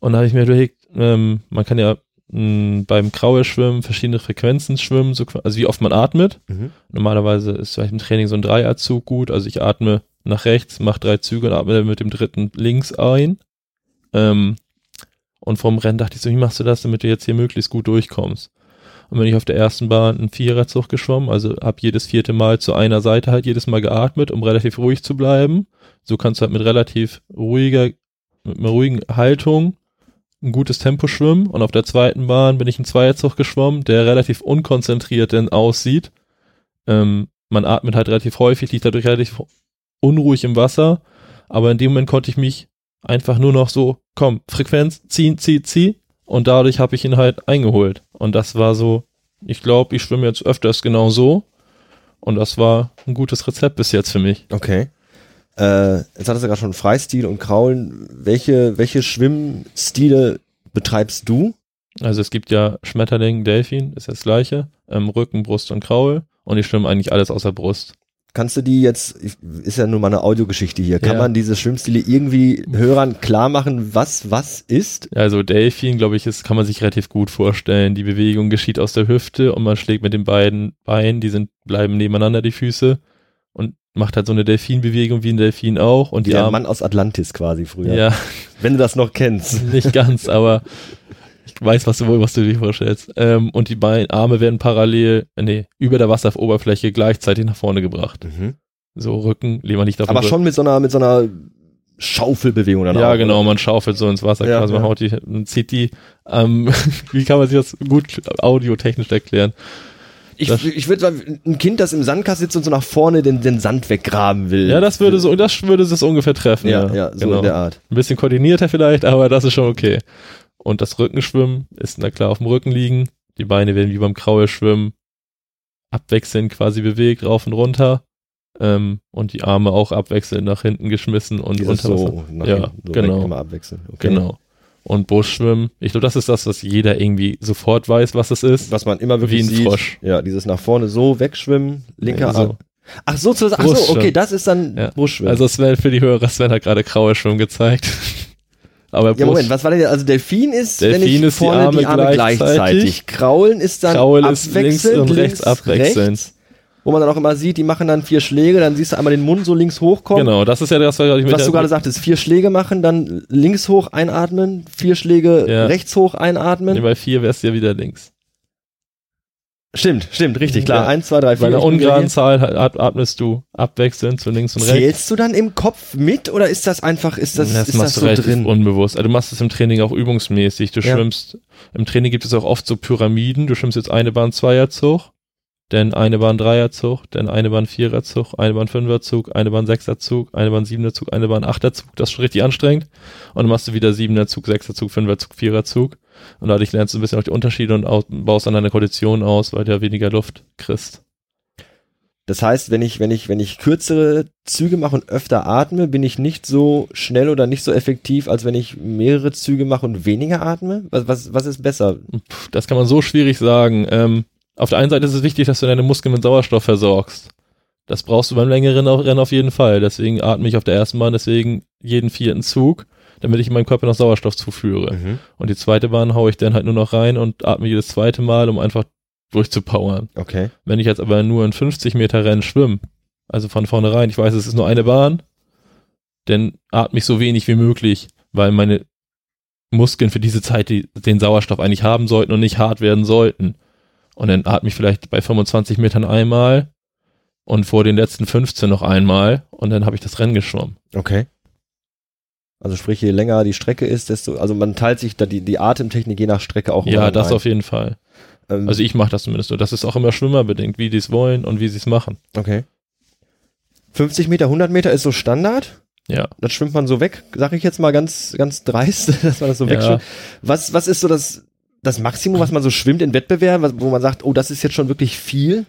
und da habe ich mir überlegt, ähm, man kann ja mh, beim Kraulschwimmen verschiedene Frequenzen schwimmen, so, also wie oft man atmet. Mhm. Normalerweise ist vielleicht im Training so ein Dreierzug gut, also ich atme nach rechts, mache drei Züge und atme mit dem dritten links ein. Ähm, und vom Rennen dachte ich so, wie machst du das, damit du jetzt hier möglichst gut durchkommst? Und bin ich auf der ersten Bahn einen Viererzug geschwommen, also hab jedes vierte Mal zu einer Seite halt jedes Mal geatmet, um relativ ruhig zu bleiben. So kannst du halt mit relativ ruhiger, mit einer ruhigen Haltung ein gutes Tempo schwimmen. Und auf der zweiten Bahn bin ich einen Zweierzug geschwommen, der relativ unkonzentriert denn aussieht. Ähm, man atmet halt relativ häufig, liegt dadurch relativ unruhig im Wasser. Aber in dem Moment konnte ich mich einfach nur noch so, komm, Frequenz, ziehen, zieh, zieh. Und dadurch habe ich ihn halt eingeholt. Und das war so, ich glaube, ich schwimme jetzt öfters genau so. Und das war ein gutes Rezept bis jetzt für mich. Okay. Äh, jetzt hattest du gerade schon Freistil und Kraulen. Welche, welche Schwimmstile betreibst du? Also es gibt ja Schmetterling, Delfin, ist das gleiche. Ähm, Rücken, Brust und Kraul. Und ich schwimme eigentlich alles außer Brust. Kannst du die jetzt, ist ja nur mal eine Audiogeschichte hier, kann Ja. man diese Schwimmstile irgendwie Hörern klar machen, was was ist? Also Delfin, glaube ich, ist, kann man sich relativ gut vorstellen. Die Bewegung geschieht aus der Hüfte und man schlägt mit den beiden Beinen, die sind, bleiben nebeneinander, die Füße. Und macht halt so eine Delfinbewegung wie ein Delfin auch und Der Arme, Mann aus Atlantis quasi früher. ja, Wenn du das noch kennst. nicht ganz, aber weiß, was du wohl, was du dir vorstellst. Ähm, und die beiden Arme werden parallel, äh, nee, über der Wasseroberfläche gleichzeitig nach vorne gebracht. Mhm. So Rücken, lieber nicht den Aber schon mit so einer, mit so einer Schaufelbewegung dann Ja, auch. genau, oder? man schaufelt so ins Wasser, Ja, quasi, man ja. haut die, man zieht die, ähm, wie kann man sich das gut audiotechnisch erklären? Ich, Das- ich würde sagen, ein Kind, das im Sandkasten sitzt und so nach vorne den, den Sand weggraben will. Ja, das würde so, das würde es ungefähr treffen. Ja, Ja, ja, so genau. in der Art. Ein bisschen koordinierter vielleicht, aber das ist schon okay. Und das Rückenschwimmen ist na klar auf dem Rücken liegen. Die Beine werden wie beim Kraulschwimmen abwechselnd quasi bewegt, rauf und runter. Ähm, und die Arme auch abwechselnd nach hinten geschmissen und Dieses unter Wasser. so, Ja, hinten, so genau. immer abwechseln. Okay. Genau. Und Brustschwimmen, ich glaube, das ist das, was jeder irgendwie sofort weiß, was es ist. Was man immer wirklich Wie ein sieht. Frosch. Ja, dieses nach vorne so wegschwimmen, linker so. Arm. Ach so, zu, ach so, okay, das ist dann Ja. Brustschwimmen. Also Sven, für die Hörer, Sven hat gerade Kraulschwimmen gezeigt. Aber ja, Moment, was war denn, also Delfin ist, wenn Delfin ich ist die vorne Arme die Arme gleichzeitig. gleichzeitig. Kraulen ist dann Kraul ist links und rechts abwechselnd. rechts, wo man dann auch immer sieht, die machen dann vier Schläge, dann siehst du einmal den Mund so links hochkommen. Genau, das ist ja das, was ich mit Was du gerade sagtest, vier Schläge machen, dann links hoch einatmen, vier Schläge Ja. rechts hoch einatmen. Nee, bei vier wärst du ja wieder links. Stimmt, stimmt, richtig, klar. Ja. Eins, zwei, drei, vier. Bei einer ungeraden. Zahl at- atmest du abwechselnd zu links und rechts. Zählst du dann im Kopf mit oder ist das einfach, ist das, das ist machst das du so relativ drin? unbewusst. Also du machst es im Training auch übungsmäßig. Du Ja. schwimmst, im Training gibt es auch oft so Pyramiden. Du schwimmst jetzt eine Bahn Zweierzug, dann eine Bahn Dreierzug, dann eine Bahn Viererzug, eine Bahn Fünferzug, eine Bahn Sechserzug, eine Bahn Siebenerzug, eine Bahn Achterzug. Das ist schon richtig anstrengend. Und dann machst du wieder Siebenerzug, Sechserzug, Fünferzug, Viererzug. Und dadurch lernst du ein bisschen auch die Unterschiede und au- baust dann deine Kondition aus, weil du ja weniger Luft kriegst. Das heißt, wenn ich, wenn ich, wenn ich kürzere Züge mache und öfter atme, bin ich nicht so schnell oder nicht so effektiv, als wenn ich mehrere Züge mache und weniger atme? Was, was, was ist besser? Das kann man so schwierig sagen. Ähm, auf der einen Seite ist es wichtig, dass du deine Muskeln mit Sauerstoff versorgst. Das brauchst du beim längeren Rennen auf jeden Fall. Deswegen atme ich auf der ersten Bahn deswegen jeden vierten Zug, damit ich in meinem Körper noch Sauerstoff zuführe. Mhm. Und die zweite Bahn haue ich dann halt nur noch rein und atme jedes zweite Mal, um einfach durchzupowern. Okay. Wenn ich jetzt aber nur in 50 Meter Rennen schwimme, also von vornherein, ich weiß, es ist nur eine Bahn, dann atme ich so wenig wie möglich, weil meine Muskeln für diese Zeit die, den Sauerstoff eigentlich haben sollten und nicht hart werden sollten. Und dann atme ich vielleicht bei 25 Metern einmal und vor den letzten 15 noch einmal und dann habe ich das Rennen geschwommen. Okay. Also sprich, je länger die Strecke ist, desto, also man teilt sich da die, die Atemtechnik je nach Strecke auch Ja, das ein. auf jeden Fall. Ähm, Also ich mache das zumindest so. Das ist auch immer schwimmerbedingt, wie die es wollen und wie sie es machen. Okay. 50 Meter, 100 Meter ist so Standard. Ja. Das schwimmt man so weg, sag ich jetzt mal ganz, ganz dreist, dass man das so Ja. wegschwimmt. Was, was ist so das, das Maximum, was man so schwimmt in Wettbewerben, wo man sagt, oh, das ist jetzt schon wirklich viel?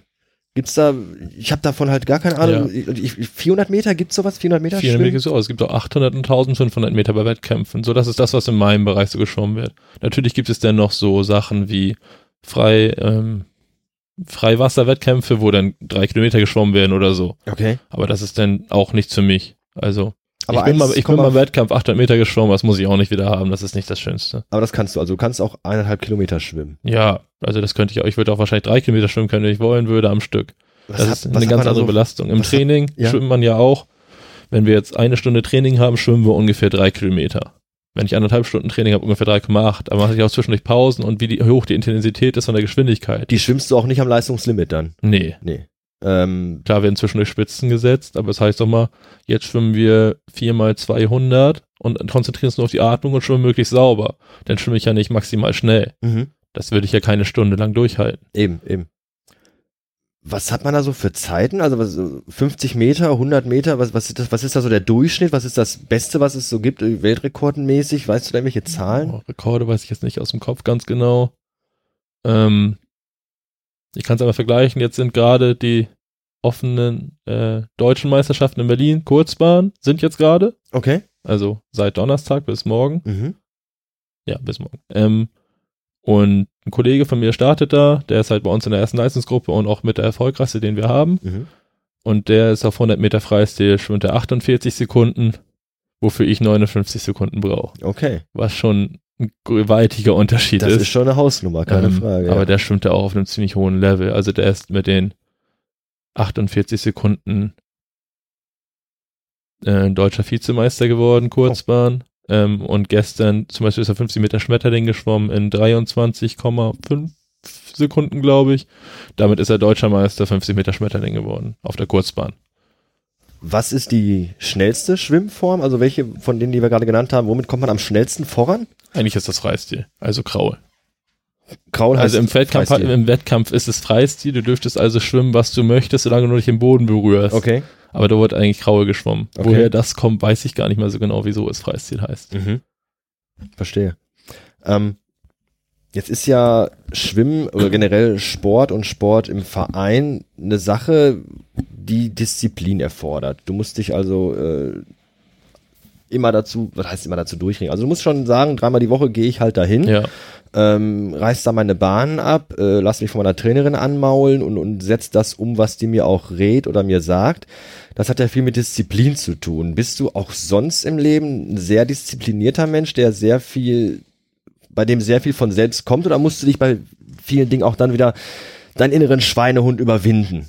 Gibt's da, ich habe davon halt gar keine Ahnung. Ich, 400 Meter, gibt's sowas? 400 Meter 400 schwimmen? Meter so aus. Es gibt auch 800 und 1500 Meter bei Wettkämpfen. So, das ist das, was in meinem Bereich so geschwommen wird. Natürlich gibt es dann noch so Sachen wie frei, ähm, Freiwasserwettkämpfe, wo dann drei Kilometer geschwommen werden oder so. Okay. Aber das ist dann auch nichts für mich. Also, Aber ich bin, mal, ich bin 1,5 mal im Wettkampf 800 Meter geschwommen, das muss ich auch nicht wieder haben. Das ist nicht das Schönste. Aber das kannst du, also du kannst auch eineinhalb Kilometer schwimmen. Ja, also das könnte ich auch. Ich würde auch wahrscheinlich drei Kilometer schwimmen können, wenn ich wollen würde, am Stück. Was Das hat- ist eine hat ganz man andere so- Belastung. Im was hat- Training ja. schwimmt man ja auch. Wenn wir jetzt eine Stunde Training haben, schwimmen wir ungefähr drei Kilometer. Wenn ich anderthalb Stunden Training habe, ungefähr 3,8. Aber mache ich auch zwischendurch Pausen und wie die, hoch die Intensität ist von der Geschwindigkeit. Die schwimmst du auch nicht am Leistungslimit dann. nee. Nee. Ähm, Klar werden zwischendurch Spitzen gesetzt, aber es heißt doch mal, jetzt schwimmen wir viermal 200 und konzentrieren uns nur auf die Atmung und schwimmen möglichst sauber. Dann schwimme ich ja nicht maximal schnell. mhm. Das würde ich ja keine Stunde lang durchhalten. Eben, eben. Was hat man da so für Zeiten? Also was, 50 Meter, 100 Meter, was, was, ist das, was ist da so der Durchschnitt? Was ist das Beste, was es so gibt, weltrekordenmäßig? Weißt du da irgendwelche Zahlen? Oh, Rekorde weiß ich jetzt nicht aus dem Kopf ganz genau. Ähm, ich kann es aber vergleichen. Jetzt sind gerade die offenen äh, deutschen Meisterschaften in Berlin, Kurzbahn, sind jetzt gerade. Okay. Also seit Donnerstag bis morgen. Mhm. Ja, bis morgen. Ähm, und ein Kollege von mir startet da, der ist halt bei uns in der ersten Leistungsgruppe und auch mit der erfolgreichste, den wir haben. Mhm. Und der ist auf 100 Meter Freistil, schwimmt er 48 Sekunden, wofür ich 59 Sekunden brauche. Okay. Was schon ein gewaltiger Unterschied Das ist. ist schon eine Hausnummer, keine Ähm, Frage. Aber ja. der schwimmt ja auch auf einem ziemlich hohen Level. Also der ist mit den 48 Sekunden äh, deutscher Vizemeister geworden, Kurzbahn. Ähm, und gestern zum Beispiel ist er 50 Meter Schmetterling geschwommen in 23,5 Sekunden, glaube ich. Damit ist er deutscher Meister 50 Meter Schmetterling geworden auf der Kurzbahn. Was ist die schnellste Schwimmform? Also welche von denen, die wir gerade genannt haben, womit kommt man am schnellsten voran? Eigentlich ist das Freistil, also Graue. Kraul heißt Also im Wettkampf, Freistil. im Wettkampf ist es Freistil, du dürftest also schwimmen, was du möchtest, solange du nicht den Boden berührst. Okay. Aber da wurde eigentlich Graue geschwommen. Okay. Woher das kommt, weiß ich gar nicht mehr so genau, wieso es Freistil heißt. Mhm. Verstehe. Ähm, jetzt ist ja Schwimmen oder generell Sport und Sport im Verein eine Sache, die Disziplin erfordert. Du musst dich also äh, immer dazu, was heißt immer dazu durchringen? Also du musst schon sagen, dreimal die Woche gehe ich halt dahin, Ja, ähm, reiß da meine Bahn ab, äh, lass mich von meiner Trainerin anmaulen und, und setz das um, was die mir auch rät oder mir sagt. Das hat ja viel mit Disziplin zu tun. Bist du auch sonst im Leben ein sehr disziplinierter Mensch, der sehr viel, bei dem sehr viel von selbst kommt oder musst du dich bei vielen Dingen auch dann wieder deinen inneren Schweinehund überwinden?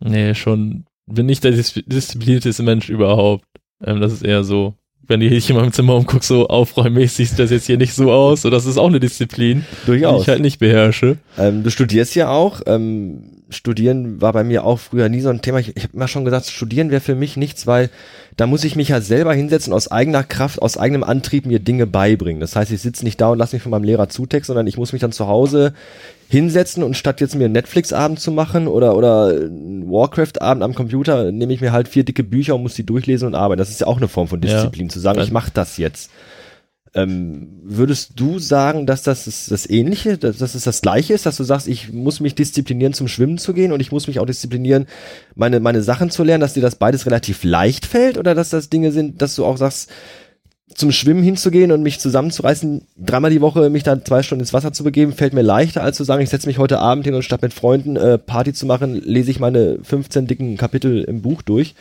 nee, schon, bin nicht der dis disziplinierteste Mensch überhaupt. Ähm, das ist eher so, wenn hier in meinem Zimmer umguckst, so aufräummäßig sieht das jetzt hier nicht so aus. So, das ist auch eine Disziplin, die Durchaus. ich halt nicht beherrsche. Ähm, du studierst ja auch. Ähm, Studieren war bei mir auch früher nie so ein Thema. Ich, ich habe immer schon gesagt, Studieren wäre für mich nichts, weil da muss ich mich ja selber hinsetzen, aus eigener Kraft, aus eigenem Antrieb mir Dinge beibringen. Das heißt, ich sitze nicht da und lasse mich von meinem Lehrer zutexten, sondern ich muss mich dann zu Hause hinsetzen und statt jetzt mir einen Netflix-Abend zu machen oder, oder einen Warcraft-Abend am Computer, nehme ich mir halt vier dicke Bücher und muss die durchlesen und arbeiten. Das ist ja auch eine Form von Ja. Disziplin, zu sagen, ich mache das jetzt. Ähm, würdest du sagen, dass das ist das Ähnliche, dass, dass es das Gleiche ist, dass du sagst, ich muss mich disziplinieren, zum Schwimmen zu gehen und ich muss mich auch disziplinieren, meine, meine Sachen zu lernen, dass dir das beides relativ leicht fällt oder dass das Dinge sind, dass du auch sagst, zum Schwimmen hinzugehen und mich zusammenzureißen, dreimal die Woche mich dann zwei Stunden ins Wasser zu begeben, fällt mir leichter, als zu sagen, ich setze mich heute Abend hin und statt mit Freunden äh, Party zu machen, lese ich meine 15 dicken Kapitel im Buch durch.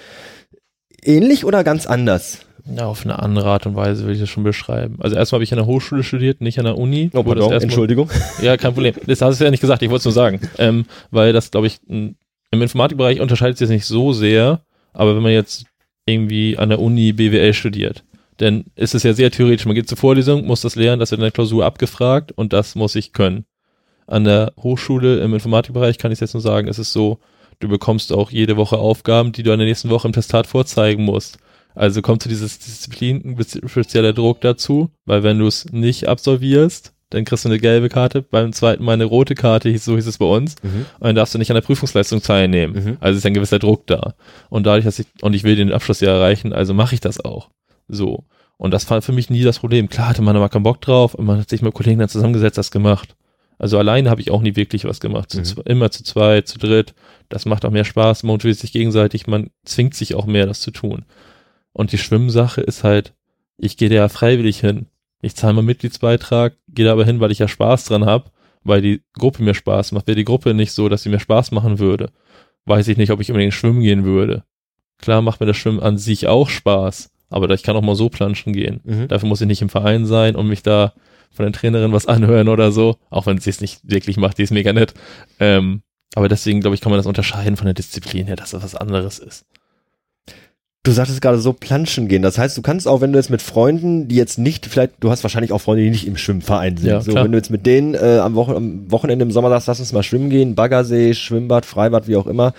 Ähnlich oder ganz anders? Ja, auf eine andere Art und Weise würde ich das schon beschreiben. Also erstmal habe ich an der Hochschule studiert, nicht an der Uni. Oh, pardon, erstmal- Entschuldigung. Ja, kein Problem. Das hast du ja nicht gesagt, ich wollte es nur sagen. Ähm, weil das, glaube ich, im Informatikbereich unterscheidet sich das nicht so sehr, aber wenn man jetzt irgendwie an der Uni BWL studiert, dann ist es ja sehr theoretisch. Man geht zur Vorlesung, muss das lernen, das wird in der Klausur abgefragt und das muss ich können. An der Hochschule im Informatikbereich kann ich es jetzt nur sagen, es ist so, du bekommst auch jede Woche Aufgaben, die du in der nächsten Woche im Testat vorzeigen musst. Also kommt zu dieses Disziplin ein spezieller Druck dazu, weil wenn du es nicht absolvierst, dann kriegst du eine gelbe Karte, beim zweiten Mal eine rote Karte, so hieß es bei uns, Mhm. und dann darfst du nicht an der Prüfungsleistung teilnehmen. Mhm. Also ist ein gewisser Druck da. Und dadurch, dass ich, und ich will den Abschluss ja erreichen, also mache ich das auch. So. Und das war für mich nie das Problem. Klar hatte man aber keinen Bock drauf und man hat sich mit Kollegen dann zusammengesetzt, das gemacht. Also alleine habe ich auch nie wirklich was gemacht. Zu, Mhm. zwe- Immer zu zweit, zu dritt. Das macht auch mehr Spaß, man motiviert sich gegenseitig, man zwingt sich auch mehr, das zu tun. Und die Schwimmsache ist halt, ich gehe da ja freiwillig hin. Ich zahle meinen Mitgliedsbeitrag, gehe da aber hin, weil ich ja Spaß dran habe, weil die Gruppe mir Spaß macht. Wäre die Gruppe nicht so, dass sie mir Spaß machen würde, weiß ich nicht, ob ich unbedingt schwimmen gehen würde. Klar macht mir das Schwimmen an sich auch Spaß, aber ich kann auch mal so planschen gehen. Mhm. Dafür muss ich nicht im Verein sein und mich da von der Trainerin was anhören oder so, auch wenn sie es nicht wirklich macht, die ist mega nett. Ähm, aber deswegen, glaube ich, kann man das unterscheiden von der Disziplin her, dass das was anderes ist. Du sagtest gerade so planschen gehen. Das heißt, du kannst auch, wenn du jetzt mit Freunden, die jetzt nicht, vielleicht, du hast wahrscheinlich auch Freunde, die nicht im Schwimmverein sind. Ja, so, klar. wenn du jetzt mit denen äh, am, Wochen, am Wochenende im Sommer sagst, lass uns mal schwimmen gehen, Baggersee, Schwimmbad, Freibad, wie auch immer,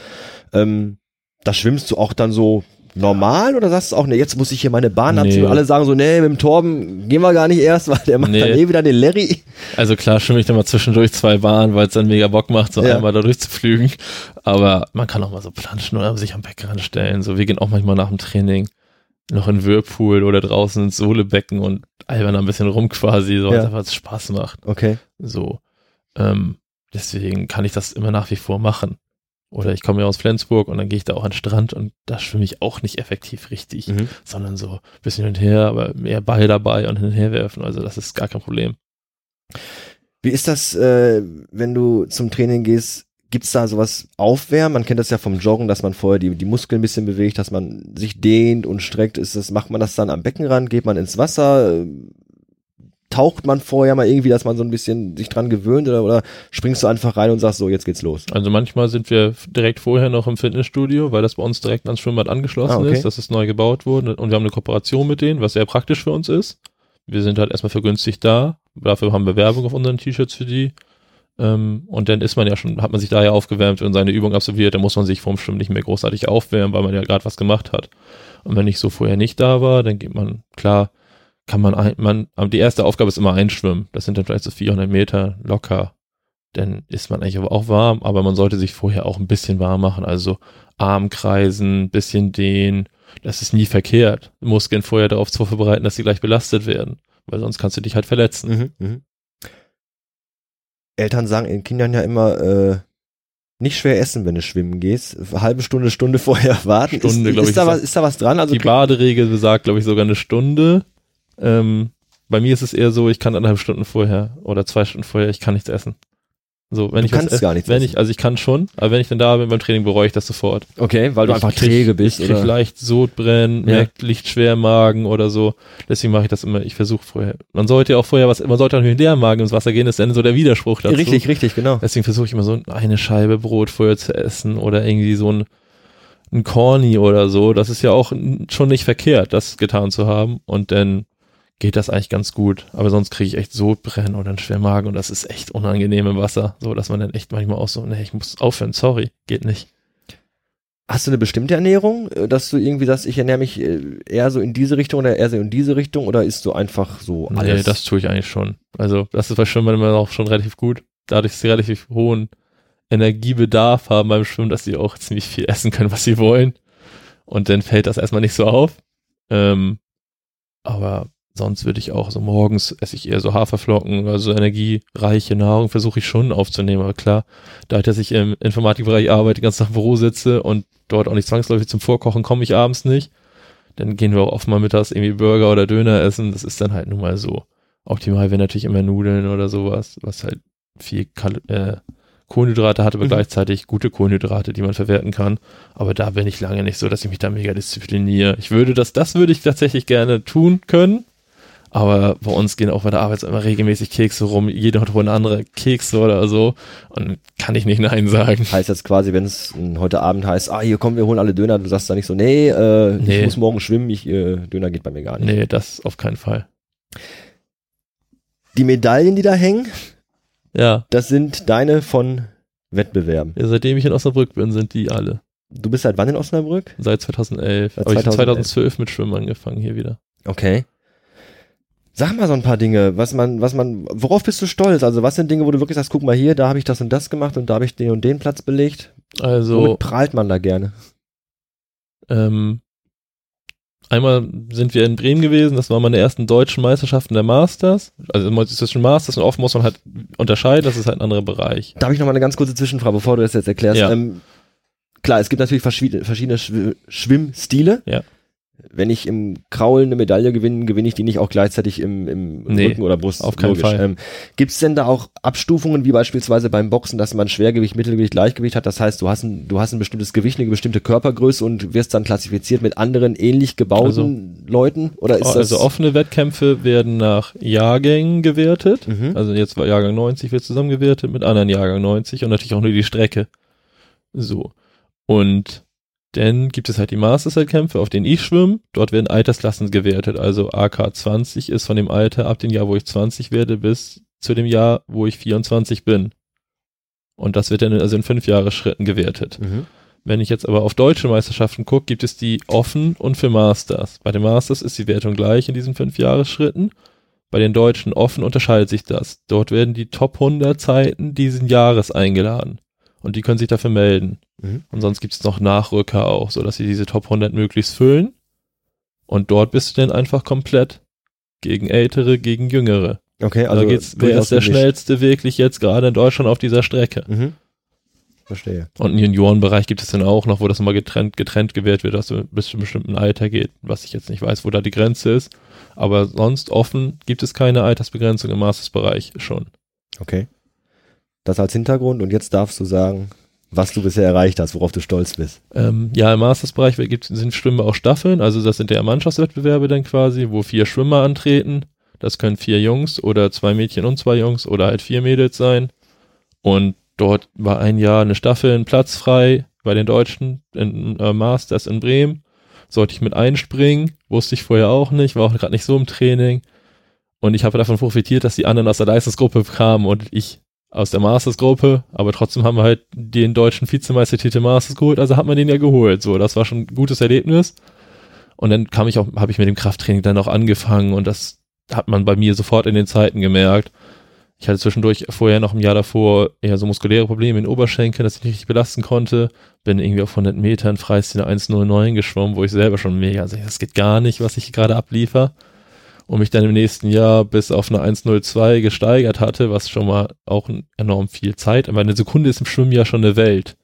ähm, da schwimmst du auch dann so normal oder sagst du auch, ne, jetzt muss ich hier meine Bahn Nee. abziehen und alle sagen so, nee, mit dem Torben gehen wir gar nicht erst, weil der macht Nee. dann eh wieder den Larry. Also klar schwimme ich dann mal zwischendurch zwei Bahnen, weil es dann mega Bock macht, so Ja. einmal da durchzuflügen. Aber man kann auch mal so planschen oder sich am Beckenrand stellen. So, wir gehen auch manchmal nach dem Training noch in Whirlpool oder draußen ins Sohlebecken und albern ein bisschen rum quasi, so, Ja. weil es Spaß macht. Okay. So. Ähm, deswegen kann ich das immer nach wie vor machen. Oder ich komme ja aus Flensburg und dann gehe ich da auch an den Strand und da schwimme ich auch nicht effektiv richtig, Mhm. sondern so ein bisschen hin und her, aber mehr Ball dabei und hin und her werfen. Also das ist gar kein Problem. Wie ist das, äh, wenn du zum Training gehst? Gibt's da sowas Aufwärmen? Man kennt das ja vom Joggen, dass man vorher die, die Muskeln ein bisschen bewegt, dass man sich dehnt und streckt. Ist das, macht man das dann am Beckenrand? Geht man ins Wasser? Taucht man vorher mal irgendwie, dass man so ein bisschen sich dran gewöhnt oder, oder springst du einfach rein und sagst so, jetzt geht's los? Also manchmal sind wir direkt vorher noch im Fitnessstudio, weil das bei uns direkt ans Schwimmbad angeschlossen Ah, okay. ist. Das ist neu gebaut worden und wir haben eine Kooperation mit denen, was sehr praktisch für uns ist. Wir sind halt erstmal vergünstigt da. Dafür haben wir Werbung auf unseren T-Shirts für die. Ähm, und dann ist man ja schon, hat man sich da ja aufgewärmt und seine Übung absolviert, dann muss man sich vorm Schwimmen nicht mehr großartig aufwärmen, weil man ja gerade was gemacht hat. Und wenn ich so vorher nicht da war, dann geht man, klar, kann man, ein, man, die erste Aufgabe ist immer einschwimmen. Das sind dann vielleicht so 400 Meter locker. Dann ist man eigentlich aber auch warm, aber man sollte sich vorher auch ein bisschen warm machen. Also Armkreisen, bisschen dehnen. Das ist nie verkehrt. Muskeln vorher darauf zu vorbereiten, dass sie gleich belastet werden. Weil sonst kannst du dich halt verletzen. Mhm, mhm. Eltern sagen ihren Kindern ja immer, äh, nicht schwer essen, wenn du schwimmen gehst. Halbe Stunde, Stunde vorher warten. Stunde, ist, ist, ich, da was, ist da was dran? Also die Baderegel besagt, glaube ich, sogar eine Stunde. Ähm, bei mir ist es eher so, ich kann anderthalb Stunden vorher oder zwei Stunden vorher, ich kann nichts essen. So, wenn Du ich was kannst esse- gar nichts wenn essen. ich, also ich kann schon, aber wenn ich dann da bin beim Training, bereue ich das sofort. okay, weil du Ich einfach krieg- träge bist. Ich krieg oder? leicht Sodbrennen, Ja. merkt liegt schwer im Magen oder so. Deswegen mache ich das immer, ich versuche vorher. Man sollte ja auch vorher was, man sollte auch nicht mit leerem Magen ins Wasser gehen, das ist dann so der Widerspruch dazu. Richtig, richtig, genau. Deswegen versuche ich immer so eine Scheibe Brot vorher zu essen oder irgendwie so ein, ein Corny oder so. Das ist ja auch schon nicht verkehrt, das getan zu haben. Und dann geht das eigentlich ganz gut. Aber sonst kriege ich echt Sodbrennen oder einen Schwermagen und das ist echt unangenehm im Wasser. So, dass man dann echt manchmal auch so, nee, ich muss aufhören, sorry, geht nicht. Hast du eine bestimmte Ernährung, äh, dass du irgendwie sagst, ich ernähre mich äh, eher so in diese Richtung oder eher so in diese Richtung oder isst du einfach so alles? Nee, das tue ich eigentlich schon. Also, das ist bei Schwimmen immer auch schon relativ gut. Dadurch, dass sie relativ hohen Energiebedarf haben beim Schwimmen, dass sie auch ziemlich viel essen können, was sie wollen. Und dann fällt das erstmal nicht so auf. Ähm, aber sonst würde ich auch so morgens esse ich eher so Haferflocken, also energiereiche Nahrung versuche ich schon aufzunehmen. Aber klar, dadurch, dass ich im Informatikbereich arbeite, Tag im Büro sitze und dort auch nicht zwangsläufig zum Vorkochen komme ich abends nicht, dann gehen wir auch oft mal mittags irgendwie Burger oder Döner essen. Das ist dann halt nun mal so. Optimal wäre natürlich immer Nudeln oder sowas, was halt viel Kal äh, Kohlenhydrate hat, aber Mhm. gleichzeitig gute Kohlenhydrate, die man verwerten kann. Aber da bin ich lange nicht so, dass ich mich da mega diszipliniere. Ich würde das, das würde ich tatsächlich gerne tun können. Aber bei uns gehen auch bei der Arbeit immer regelmäßig Kekse rum. Jeder hat wohl eine andere Kekse oder so. Und kann ich nicht Nein sagen. Heißt jetzt quasi, wenn es heute Abend heißt, ah, hier kommen wir holen alle Döner, du sagst da nicht so, nee, äh, ich Nee. muss morgen schwimmen, ich, äh, Döner geht bei mir gar nicht. Nee, das auf keinen Fall. Die Medaillen, die da hängen, Ja, das sind deine von Wettbewerben. ja, seitdem ich in Osnabrück bin, sind die alle. Du bist seit wann in Osnabrück? Seit 2011. Seit Aber ich habe 2011. 2012 mit Schwimmen angefangen hier wieder. Okay. Sag mal so ein paar Dinge, was man, was man, worauf bist du stolz? Also was sind Dinge, wo du wirklich sagst, guck mal hier, da habe ich das und das gemacht und da habe ich den und den Platz belegt. Also, Womit prahlt man da gerne? ähm, einmal sind wir in Bremen gewesen, das waren meine ersten deutschen Meisterschaften der Masters. Also zwischen Masters und offen muss man halt unterscheiden, das ist halt ein anderer Bereich. Da habe ich noch mal eine ganz kurze Zwischenfrage, bevor du das jetzt erklärst. Ja. Ähm, klar, es gibt natürlich verschiedene, verschiedene Schw Schwimmstile. Ja. Wenn ich im Kraulen eine Medaille gewinne, gewinne ich die nicht auch gleichzeitig im, im Nee, Rücken oder Brust. auf keinen Fall. Ähm, gibt es denn da auch Abstufungen, wie beispielsweise beim Boxen, dass man Schwergewicht, Mittelgewicht, Gleichgewicht hat? Das heißt, du hast ein, du hast ein bestimmtes Gewicht, eine bestimmte Körpergröße und wirst dann klassifiziert mit anderen ähnlich gebauten Leuten? Oder ist das? also offene Wettkämpfe werden nach Jahrgängen gewertet. Mhm. Also jetzt war Jahrgang 90 wird zusammengewertet mit anderen Jahrgang 90 und natürlich auch nur die Strecke. So. Und dann gibt es halt die Masters-Wettkämpfe, auf denen ich schwimme. Dort werden Altersklassen gewertet. Also AK 20 ist von dem Alter ab dem Jahr, wo ich 20 werde, bis zu dem Jahr, wo ich 24 bin. Und das wird dann also in fünf Jahresschritten gewertet. Mhm. Wenn ich jetzt aber auf deutsche Meisterschaften gucke, gibt es die offen und für Masters. Bei den Masters ist die Wertung gleich in diesen fünf Jahresschritten. Bei den deutschen offen unterscheidet sich das. Dort werden die Top 100 Zeiten diesen Jahres eingeladen. Und die können sich dafür melden. Mhm. Und sonst gibt es noch Nachrücker auch, so dass sie diese Top 100 möglichst füllen. Und dort bist du dann einfach komplett gegen Ältere, gegen Jüngere. Okay, Also da geht's, wer ist der schnellste wirklich jetzt gerade in Deutschland auf dieser Strecke? Mhm. Verstehe. Und im Juniorenbereich gibt es dann auch noch, wo das immer getrennt, getrennt gewählt wird, dass es bis zu einem bestimmten Alter geht, was ich jetzt nicht weiß, wo da die Grenze ist. Aber sonst offen gibt es keine Altersbegrenzung im Mastersbereich schon. Okay. Das als Hintergrund und jetzt darfst du sagen, was du bisher erreicht hast, worauf du stolz bist. Ähm, ja, im Mastersbereich gibt, sind Schwimmer auch Staffeln, also das sind ja Mannschaftswettbewerbe dann quasi, wo vier Schwimmer antreten. Das können vier Jungs oder zwei Mädchen und zwei Jungs oder halt vier Mädels sein. Und dort war ein Jahr eine Staffel, ein Platz frei bei den Deutschen in äh, Masters in Bremen. Sollte ich mit einspringen, wusste ich vorher auch nicht, war auch gerade nicht so im Training. Und ich habe davon profitiert, dass die anderen aus der Leistungsgruppe kamen und ich aus der Masters-Gruppe, aber trotzdem haben wir halt den deutschen Vizemeistertitel Masters geholt, also hat man den ja geholt. So, das war schon ein gutes Erlebnis. Und dann kam ich auch, habe ich mit dem Krafttraining dann auch angefangen und das hat man bei mir sofort in den Zeiten gemerkt. Ich hatte zwischendurch vorher noch im Jahr davor eher so muskuläre Probleme in den Oberschenkeln, dass ich nicht richtig belasten konnte. Bin irgendwie auf 100 Metern Freistil 1,09 geschwommen, wo ich selber schon mega, also das geht gar nicht, was ich gerade abliefer und mich dann im nächsten Jahr bis auf eine 1,02 gesteigert hatte, was schon mal auch enorm viel Zeit, aber eine Sekunde ist im Schwimmen ja schon eine Welt.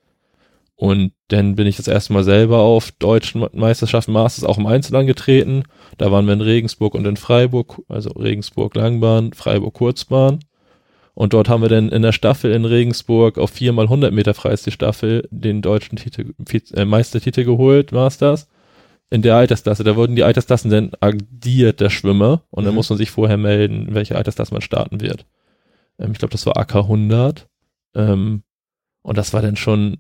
Und dann bin ich das erste Mal selber auf deutschen Meisterschaften Masters auch im Einzel angetreten. Da waren wir in Regensburg und in Freiburg, also Regensburg Langbahn, Freiburg Kurzbahn. Und dort haben wir dann in der Staffel in Regensburg auf 4 mal 100 Meter freiste Staffel den deutschen Titel, äh, Meistertitel geholt, Masters in der Altersklasse, da wurden die Altersklassen dann addiert, der Schwimmer, und dann mhm. muss man sich vorher melden, welche Altersklasse man starten wird. Ähm, ich glaube, das war AK 100. Ähm, und das war dann schon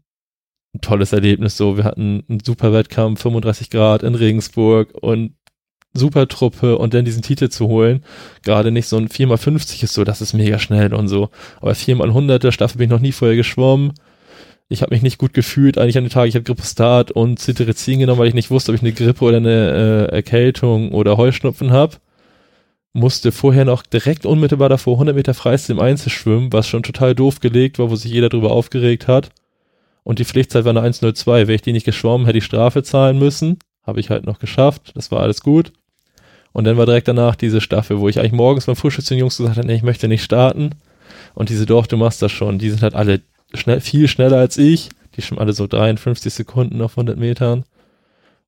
ein tolles Erlebnis. So, wir hatten einen super Wettkampf, 35 Grad in Regensburg und super Truppe und dann diesen Titel zu holen. Gerade nicht so ein 4x50 ist so, das ist mega schnell und so. Aber 4x100 der Staffel bin ich noch nie vorher geschwommen ich habe mich nicht gut gefühlt eigentlich an den Tag. Ich habe Gripostat und Cetirizin genommen, weil ich nicht wusste, ob ich eine Grippe oder eine äh, Erkältung oder Heuschnupfen habe. Musste vorher noch direkt unmittelbar davor 100 Meter Freistil im Einzel schwimmen, was schon total doof gelegt war, wo sich jeder drüber aufgeregt hat. Und die Pflichtzeit war eine 1.02. Wäre ich die nicht geschwommen, hätte ich Strafe zahlen müssen. Habe ich halt noch geschafft. Das war alles gut. Und dann war direkt danach diese Staffel, wo ich eigentlich morgens beim Frühstück zu den Jungs gesagt habe, nee, ich möchte nicht starten. Und diese Dorf, du machst das schon, die sind halt alle schnell, viel schneller als ich. Die schwimmen alle so 53 Sekunden auf 100 Metern.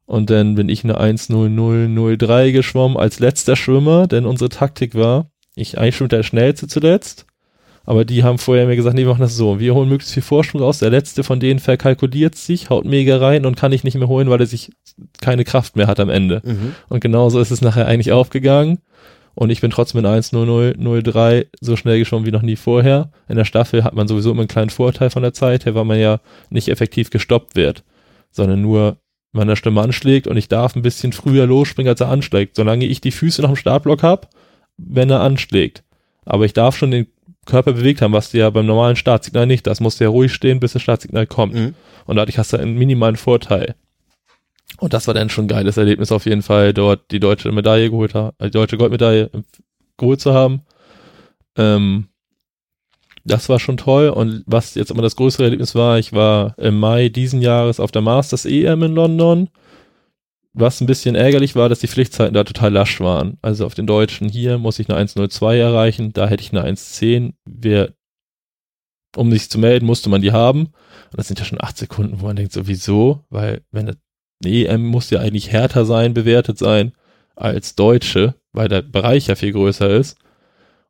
Und dann bin ich eine 1.0003 geschwommen als letzter Schwimmer, denn unsere Taktik war, ich eigentlich schon der schnellste zuletzt. Aber die haben vorher mir gesagt, nee, wir machen das so. Wir holen möglichst viel Vorsprung raus. Der letzte von denen verkalkuliert sich, haut mega rein und kann ich nicht mehr holen, weil er sich keine Kraft mehr hat am Ende. Mhm. Und genauso ist es nachher eigentlich aufgegangen und ich bin trotzdem in 1.0003 so schnell geschwommen wie noch nie vorher. In der Staffel hat man sowieso immer einen kleinen Vorteil von der Zeit her, weil man ja nicht effektiv gestoppt wird, sondern nur meine Stimme anschlägt und ich darf ein bisschen früher losspringen, als er anschlägt, solange ich die Füße noch im Startblock habe, wenn er anschlägt. Aber ich darf schon den Körper bewegt haben, was du ja beim normalen Startsignal nicht. Das musst du ja ruhig stehen, bis das Startsignal kommt. Mhm. Und dadurch hast du einen minimalen Vorteil. Und das war dann schon ein geiles Erlebnis auf jeden Fall, dort die deutsche Medaille geholt haben, die deutsche Goldmedaille geholt zu haben. Ähm, das war schon toll. Und was jetzt immer das größere Erlebnis war, ich war im Mai diesen Jahres auf der Masters EM in London. Was ein bisschen ärgerlich war, dass die Pflichtzeiten da total lasch waren. Also auf den Deutschen hier muss ich eine 1.02 erreichen, da hätte ich eine 1.10. Wer, um sich zu melden, musste man die haben. Und das sind ja schon acht Sekunden, wo man denkt, sowieso, weil wenn EM muss ja eigentlich härter sein, bewertet sein als Deutsche, weil der Bereich ja viel größer ist.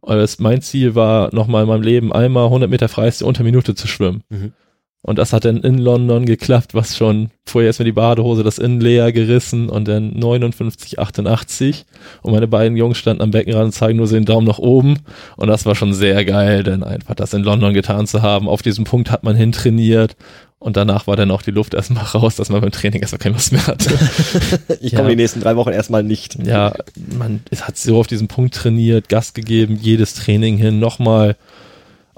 Und das, mein Ziel war, nochmal in meinem Leben einmal 100 Meter Freistil unter Minute zu schwimmen. Mhm. Und das hat dann in London geklappt, was schon vorher erstmal die Badehose das Innen leer gerissen und dann 59, 88. Und meine beiden Jungs standen am Beckenrand und zeigen nur so den Daumen nach oben. Und das war schon sehr geil, denn einfach das in London getan zu haben. Auf diesem Punkt hat man hintrainiert und danach war dann auch die Luft erstmal raus, dass man beim Training erstmal keine Lust mehr hatte. ich komme ja. die nächsten drei Wochen erstmal nicht. Ja, man hat so auf diesem Punkt trainiert, Gas gegeben, jedes Training hin, nochmal,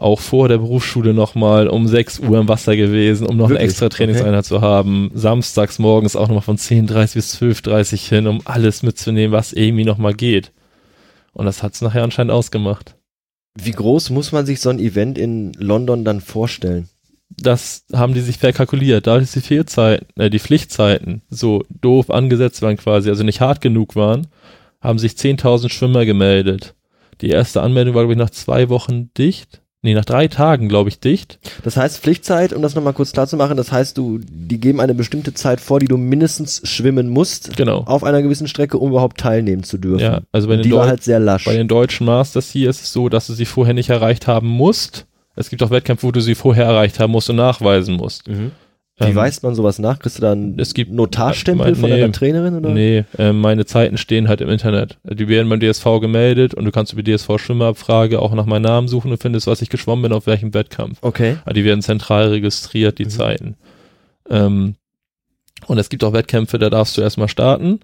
auch vor der Berufsschule nochmal um 6 Uhr im Wasser gewesen, um noch Wirklich? eine extra Trainingseinheit okay. zu haben. Samstags morgens auch nochmal von 10.30 bis 12.30 hin, um alles mitzunehmen, was irgendwie nochmal geht. Und das hat's nachher anscheinend ausgemacht. Wie groß muss man sich so ein Event in London dann vorstellen? Das haben die sich verkalkuliert. Da ist die Fehlzeiten, äh, die Pflichtzeiten so doof angesetzt waren quasi, also nicht hart genug waren, haben sich 10.000 Schwimmer gemeldet. Die erste Anmeldung war, glaube ich, nach zwei Wochen dicht. Nee, nach drei Tagen, glaube ich, dicht. Das heißt Pflichtzeit, um das nochmal kurz klar zu machen, das heißt, du, die geben eine bestimmte Zeit vor, die du mindestens schwimmen musst. Genau. Auf einer gewissen Strecke, um überhaupt teilnehmen zu dürfen. Ja, also bei den, die war halt sehr lasch. bei den deutschen Masters hier ist es so, dass du sie vorher nicht erreicht haben musst es gibt auch Wettkämpfe, wo du sie vorher erreicht haben musst und nachweisen musst. Mhm. Wie Ähm, weist man sowas nach? Kriegst du da einen Es gibt- Notarstempel mein- von nee. deiner Trainerin? Oder? Nee, äh, meine Zeiten stehen halt im Internet. Die werden beim DSV gemeldet und du kannst über DSV Schwimmabfrage auch nach meinem Namen suchen und findest, was ich geschwommen bin, auf welchem Wettkampf. Okay. Ah, Die werden zentral registriert, die Mhm. Zeiten. Ähm, und es gibt auch Wettkämpfe, da darfst du erstmal starten.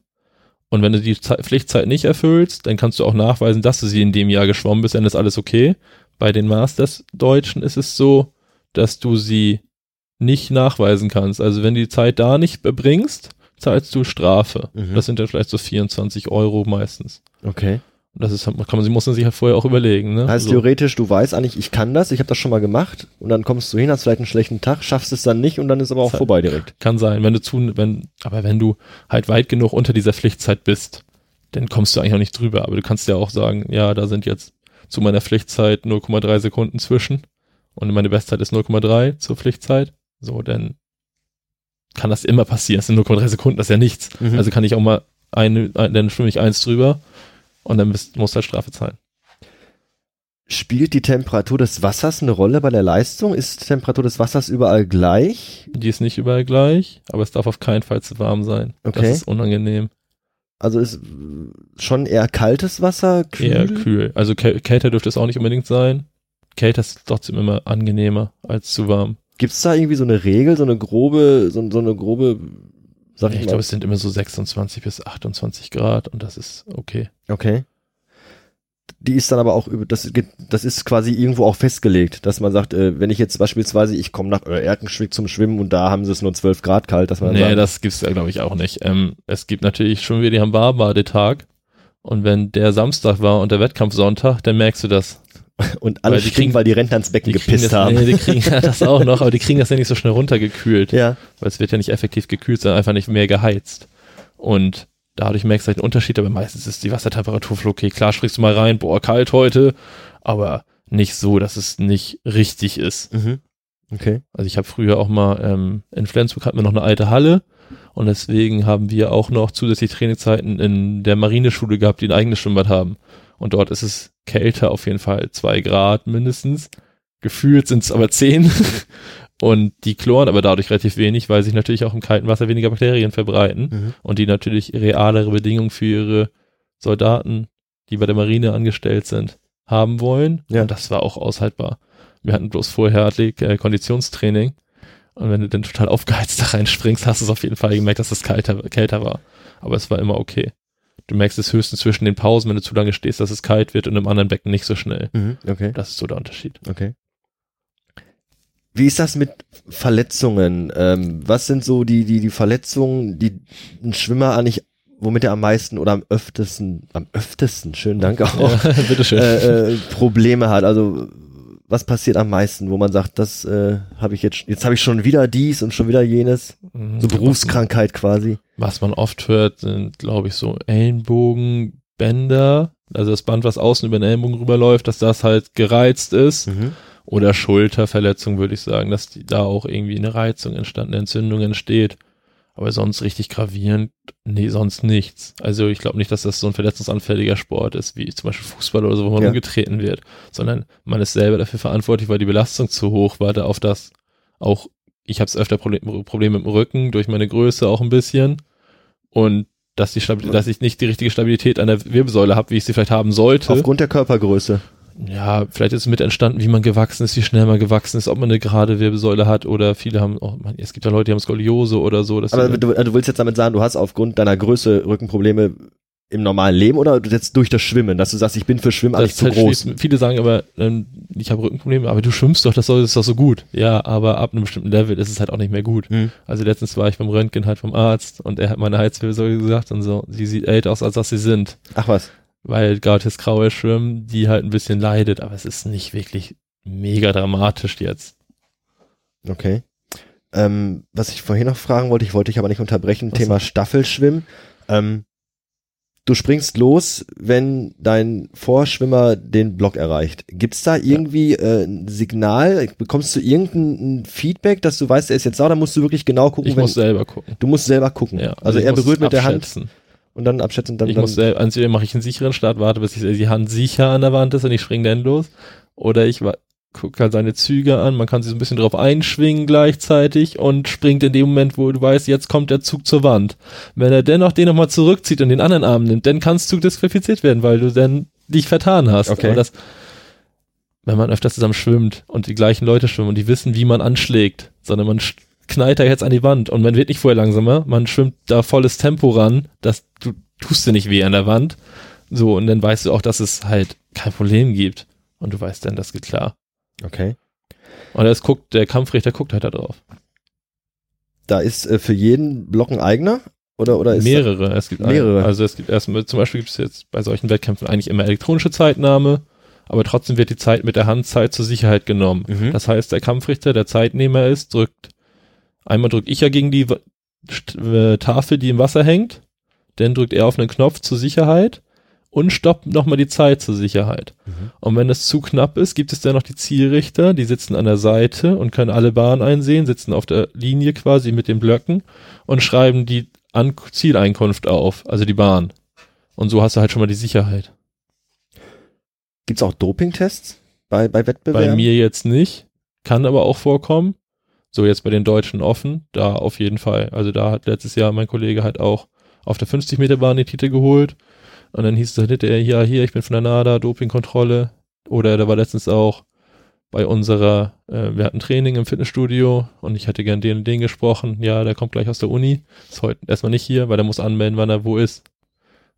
Und wenn du die Ze Pflichtzeit nicht erfüllst, dann kannst du auch nachweisen, dass du sie in dem Jahr geschwommen bist, dann ist alles okay. Bei den Masters-Deutschen ist es so, dass du sie nicht nachweisen kannst. Also wenn du die Zeit da nicht erbringst, zahlst du Strafe. Mhm. Das sind dann vielleicht so 24 Euro meistens. Okay. Und das ist, kann man, sie muss man sich halt vorher auch überlegen. Ne? Heißt So. theoretisch, du weißt eigentlich, ich kann das, ich habe das schon mal gemacht und dann kommst du hin, hast vielleicht einen schlechten Tag, schaffst es dann nicht und dann ist aber auch vorbei direkt. Kann sein, wenn du zu, wenn, aber wenn du halt weit genug unter dieser Pflichtzeit bist, dann kommst du eigentlich auch nicht drüber. Aber du kannst ja auch sagen, ja, da sind jetzt zu meiner Pflichtzeit 0,3 Sekunden zwischen und meine Bestzeit ist 0,3 zur Pflichtzeit. So, dann kann das immer passieren. Das sind 0,3 Sekunden, das ist ja nichts. Mhm. Also kann ich auch mal eine, ein, dann schwimme ich eins drüber und dann bist, musst du halt Strafe zahlen. Spielt die Temperatur des Wassers eine Rolle bei der Leistung? Ist die Temperatur des Wassers überall gleich? Die ist nicht überall gleich, aber es darf auf keinen Fall zu warm sein. Okay. Das ist unangenehm. Also ist schon eher kaltes Wasser, kühl? Eher kühl. Also käl- kälter dürfte es auch nicht unbedingt sein. Kälter ist trotzdem immer angenehmer als zu warm. Gibt's da irgendwie so eine Regel, so eine grobe, so, so eine grobe, sag ich, Ich mal. glaube, es sind immer so 26 bis 28 Grad und das ist okay. okay. Die ist dann aber auch über, das, das ist quasi irgendwo auch festgelegt, dass man sagt, äh, wenn ich jetzt beispielsweise, ich komme nach äh, Erkenschwick zum Schwimmen und da haben sie es nur 12 Grad kalt, dass man Nee, sagt, das gibt's ja, glaube ich, auch nicht. Ähm, es gibt natürlich schon wieder den Warmbadetag. Und wenn der Samstag war und der Wettkampf Sonntag, dann merkst du das. und alle weil die kriegen, weil die Rentner ins Becken gepisst das, haben. Nee, die kriegen ja, das auch noch, aber die kriegen das ja nicht so schnell runtergekühlt. Ja. weil es wird ja nicht effektiv gekühlt, sondern einfach nicht mehr geheizt. Und dadurch merkst du halt einen Unterschied, aber meistens ist die Wassertemperatur okay. Klar springst du mal rein, boah, kalt heute, aber nicht so, dass es nicht richtig ist. Mhm. Okay. Also ich habe früher auch mal, ähm, in Flensburg hatten wir noch eine alte Halle und deswegen haben wir auch noch zusätzlich Trainingszeiten in der Marineschule gehabt, die ein eigenes Schwimmbad haben. Und dort ist es kälter auf jeden Fall, zwei Grad mindestens. Gefühlt sind es aber zehn. Und die chloren aber dadurch relativ wenig, weil sich natürlich auch im kalten Wasser weniger Bakterien verbreiten Mhm. und die natürlich realere Bedingungen für ihre Soldaten, die bei der Marine angestellt sind, haben wollen. Ja. Und das war auch aushaltbar. Wir hatten bloß vorher Athlet äh, Konditionstraining und wenn du dann total aufgeheizt da reinspringst, hast du es auf jeden Fall gemerkt, dass es kalter, kälter war. Aber es war immer okay. Du merkst es höchstens zwischen den Pausen, wenn du zu lange stehst, dass es kalt wird und im anderen Becken nicht so schnell. Mhm. Okay. Das ist so der Unterschied. Okay. Wie ist das mit Verletzungen? Ähm, was sind so die, die, die Verletzungen, die ein Schwimmer eigentlich, womit er am meisten oder am öftesten, am öftesten, schönen Dank auch, Ja, bitteschön. äh, äh, Probleme hat? Also, was passiert am meisten, wo man sagt, das äh, habe ich jetzt, jetzt habe ich schon wieder dies und schon wieder jenes? Mhm. So Berufskrankheit quasi. Was man oft hört, sind, glaube ich, so Ellenbogenbänder. Also das Band, was außen über den Ellenbogen rüberläuft, dass das halt gereizt ist. Mhm. Oder Schulterverletzung, würde ich sagen, dass die, da auch irgendwie eine Reizung entstanden, eine Entzündung entsteht. Aber sonst richtig gravierend, nee, sonst nichts. Also ich glaube nicht, dass das so ein verletzungsanfälliger Sport ist, wie zum Beispiel Fußball oder so, wo man Ja. umgetreten wird, sondern man ist selber dafür verantwortlich, weil die Belastung zu hoch war, da auf das auch, ich habe es öfter Problem, Probleme mit dem Rücken, durch meine Größe auch ein bisschen und dass, die Stabil dass ich nicht die richtige Stabilität an der Wirbelsäule habe, wie ich sie vielleicht haben sollte. Aufgrund der Körpergröße. Ja, vielleicht ist es mit entstanden, wie man gewachsen ist, wie schnell man gewachsen ist, ob man eine gerade Wirbelsäule hat oder viele haben, oh man, es gibt ja Leute, die haben Skoliose oder so. Aber du, du willst jetzt damit sagen, du hast aufgrund deiner Größe Rückenprobleme im normalen Leben oder du jetzt durch das Schwimmen, dass du sagst, ich bin für Schwimmen eigentlich zu halt groß. schließt- Viele sagen aber, ähm, ich habe Rückenprobleme, aber du schwimmst doch, das soll- ist doch so gut. Ja, aber ab einem bestimmten Level ist es halt auch nicht mehr gut. Hm. Also letztens war ich beim Röntgen halt vom Arzt und er hat meine Halswirbelsäule gesagt und so, sie sieht älter aus, als dass sie sind. Ach was. Weil gerade das graue Schwimmen, die halt ein bisschen leidet, aber es ist nicht wirklich mega dramatisch jetzt. Okay. Ähm, was ich vorhin noch fragen wollte, ich wollte dich aber nicht unterbrechen, Was Thema Staffelschwimmen. Ähm, du springst los, wenn dein Vorschwimmer den Block erreicht. Gibt's da irgendwie äh, ein Signal? Bekommst du irgendein Feedback, dass du weißt, er ist jetzt da, oder musst du wirklich genau gucken, Ich muss selber gucken. du musst selber gucken. Ja, also, ich er berührt mit der Hand. Und dann abschätzen, dann, Ich dann muss selber, entweder mache ich einen sicheren Start, warte, bis ich die Hand sicher an der Wand ist und ich springe dann los. Oder ich guckt halt seine Züge an, man kann sich so ein bisschen drauf einschwingen gleichzeitig und springt in dem Moment, wo du weißt, jetzt kommt der Zug zur Wand. Wenn er dennoch den nochmal zurückzieht und den anderen Arm nimmt, dann kannst du disqualifiziert werden, weil du dann dich vertan hast. Okay. Aber das, wenn man öfter zusammen schwimmt und die gleichen Leute schwimmen und die wissen, wie man anschlägt, sondern man knallt da jetzt an die Wand und man wird nicht vorher langsamer, man schwimmt da volles Tempo ran, dass du tust dir nicht weh an der Wand. So, und dann weißt du auch, dass es halt kein Problem gibt. Und du weißt dann, das geht klar. Okay. Und das guckt, der Kampfrichter guckt halt da drauf. Da ist äh, für jeden Block ein eigener? Oder, oder ist mehrere. Es gibt mehrere. Also es gibt erstmal, zum Beispiel gibt es jetzt bei solchen Wettkämpfen eigentlich immer elektronische Zeitnahme, aber trotzdem wird die Zeit mit der Handzeit zur Sicherheit genommen. Mhm. Das heißt, der Kampfrichter, der Zeitnehmer ist, drückt, einmal drückt ich ja gegen die äh, Tafel, die im Wasser hängt, dann drückt er auf einen Knopf zur Sicherheit und stoppt nochmal die Zeit zur Sicherheit. Mhm. Und wenn es zu knapp ist, gibt es dann noch die Zielrichter, die sitzen an der Seite und können alle Bahnen einsehen, sitzen auf der Linie quasi mit den Blöcken und schreiben die An Zieleinkunft auf, also die Bahn. Und so hast du halt schon mal die Sicherheit. Gibt's auch Dopingtests bei, bei Wettbewerben? Bei mir jetzt nicht, kann aber auch vorkommen. So jetzt bei den Deutschen offen, da auf jeden Fall. Also da hat letztes Jahr mein Kollege halt auch auf der 50 Meter Bahn die Titel geholt. Und dann hieß es hinterher, ja, hier, ich bin von der NADA, Dopingkontrolle. Oder da war letztens auch bei unserer, äh, wir hatten Training im Fitnessstudio und ich hätte gern den und den gesprochen. Ja, der kommt gleich aus der Uni. Ist heute erstmal nicht hier, weil der muss anmelden, wann er wo ist.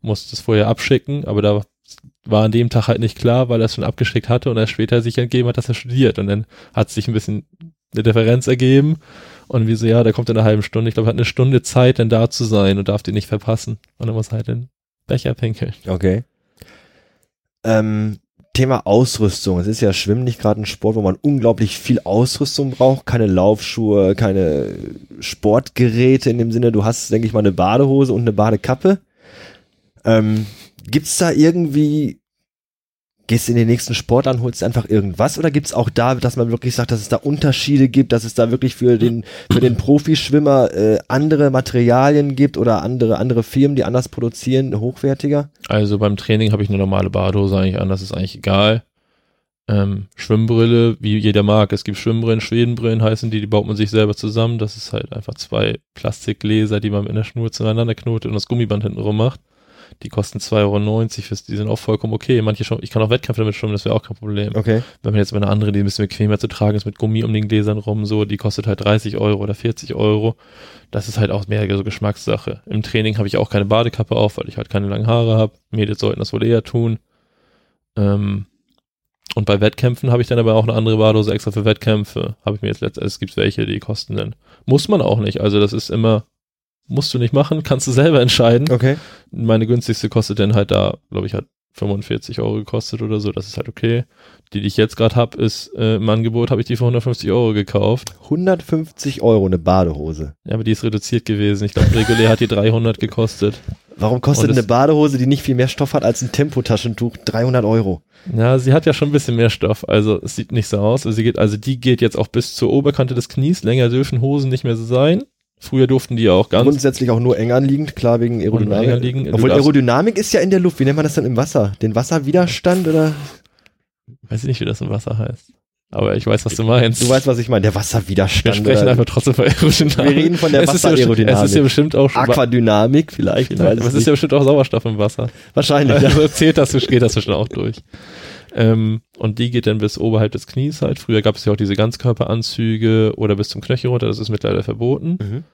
Muss das vorher abschicken, aber da war an dem Tag halt nicht klar, weil er es schon abgeschickt hatte und er später sich entgeben hat, dass er studiert. Und dann hat sich ein bisschen eine Differenz ergeben. Und wie so, ja, der kommt in einer halben Stunde. Ich glaube, er hat eine Stunde Zeit, dann da zu sein und darf den nicht verpassen. Und dann muss er halt den Becher pinkeln. Okay. Ähm, Thema Ausrüstung. Es ist ja Schwimmen nicht gerade ein Sport, wo man unglaublich viel Ausrüstung braucht. Keine Laufschuhe, keine Sportgeräte in dem Sinne. Du hast, denke ich mal, eine Badehose und eine Badekappe. Ähm, gibt's da irgendwie, gehst in den nächsten Sport an, holst einfach irgendwas? Oder gibt's auch da, dass man wirklich sagt, dass es da Unterschiede gibt, dass es da wirklich für den, für den Profischwimmer äh, andere Materialien gibt oder andere, andere Firmen, die anders produzieren, hochwertiger? Also beim Training habe ich eine normale Badehose eigentlich an, das ist eigentlich egal. Ähm, Schwimmbrille, wie jeder mag. Es gibt Schwimmbrillen, Schwedenbrillen heißen die, die baut man sich selber zusammen. Das ist halt einfach zwei Plastikgläser, die man in der Schnur zueinander knotet und das Gummiband hinten rum macht. Die kosten 2,90 Euro, fürs- die sind auch vollkommen okay. Manche schon, ich kann auch Wettkämpfe damit schwimmen, das wäre auch kein Problem. Okay. Wenn man jetzt mal eine andere, die ein bisschen bequemer zu tragen ist, mit Gummi um den Gläsern rum, so, die kostet halt 30 Euro oder 40 Euro. Das ist halt auch mehr so Geschmackssache. Im Training habe ich auch keine Badekappe auf, weil ich halt keine langen Haare habe. Mädels sollten das wohl eher tun. Ähm, und bei Wettkämpfen habe ich dann aber auch eine andere Badehose extra für Wettkämpfe. Habe ich mir jetzt letztens, es gibt welche, die kosten dann. Muss man auch nicht. Also das ist immer, musst du nicht machen, kannst du selber entscheiden. Okay. Meine günstigste kostet dann halt da, glaube ich, hat 45 Euro gekostet oder so. Das ist halt okay. Die, die ich jetzt gerade habe, ist äh, im Angebot, habe ich die für 150 Euro gekauft. 150 Euro eine Badehose. Ja, aber die ist reduziert gewesen. Ich glaube, regulär hat die 300 gekostet. Warum kostet eine Badehose, die nicht viel mehr Stoff hat als ein Tempotaschentuch, 300 Euro? Ja, sie hat ja schon ein bisschen mehr Stoff. Also es sieht nicht so aus. Also, sie geht, also die geht jetzt auch bis zur Oberkante des Knies. Länger dürfen Hosen nicht mehr so sein. Früher durften die ja auch ganz Grundsätzlich auch nur eng anliegend, klar wegen Aerodynamik. enger liegen. Du Obwohl Aerodynamik ist ja in der Luft. Wie nennt man das denn im Wasser? Den Wasserwiderstand oder? weiß ich nicht, wie das im Wasser heißt. Aber ich weiß, was du meinst. Du weißt, was ich meine. Der wir Wasserwiderstand. sprechen oder einfach trotzdem von Aerodynamik. Wir reden von der ist ja Wasseraerodynamik. Es ist ja bestimmt auch schon Aquadynamik vielleicht. Vielleicht, es ist ja bestimmt auch Sauerstoff im Wasser. wahrscheinlich. Ja. Also zählt das, geht das bestimmt auch durch. Ähm, und die geht dann bis oberhalb des Knies halt. Früher gab es ja auch diese Ganzkörperanzüge oder bis zum Knöchel runter, das ist mittlerweile verboten. Mhm.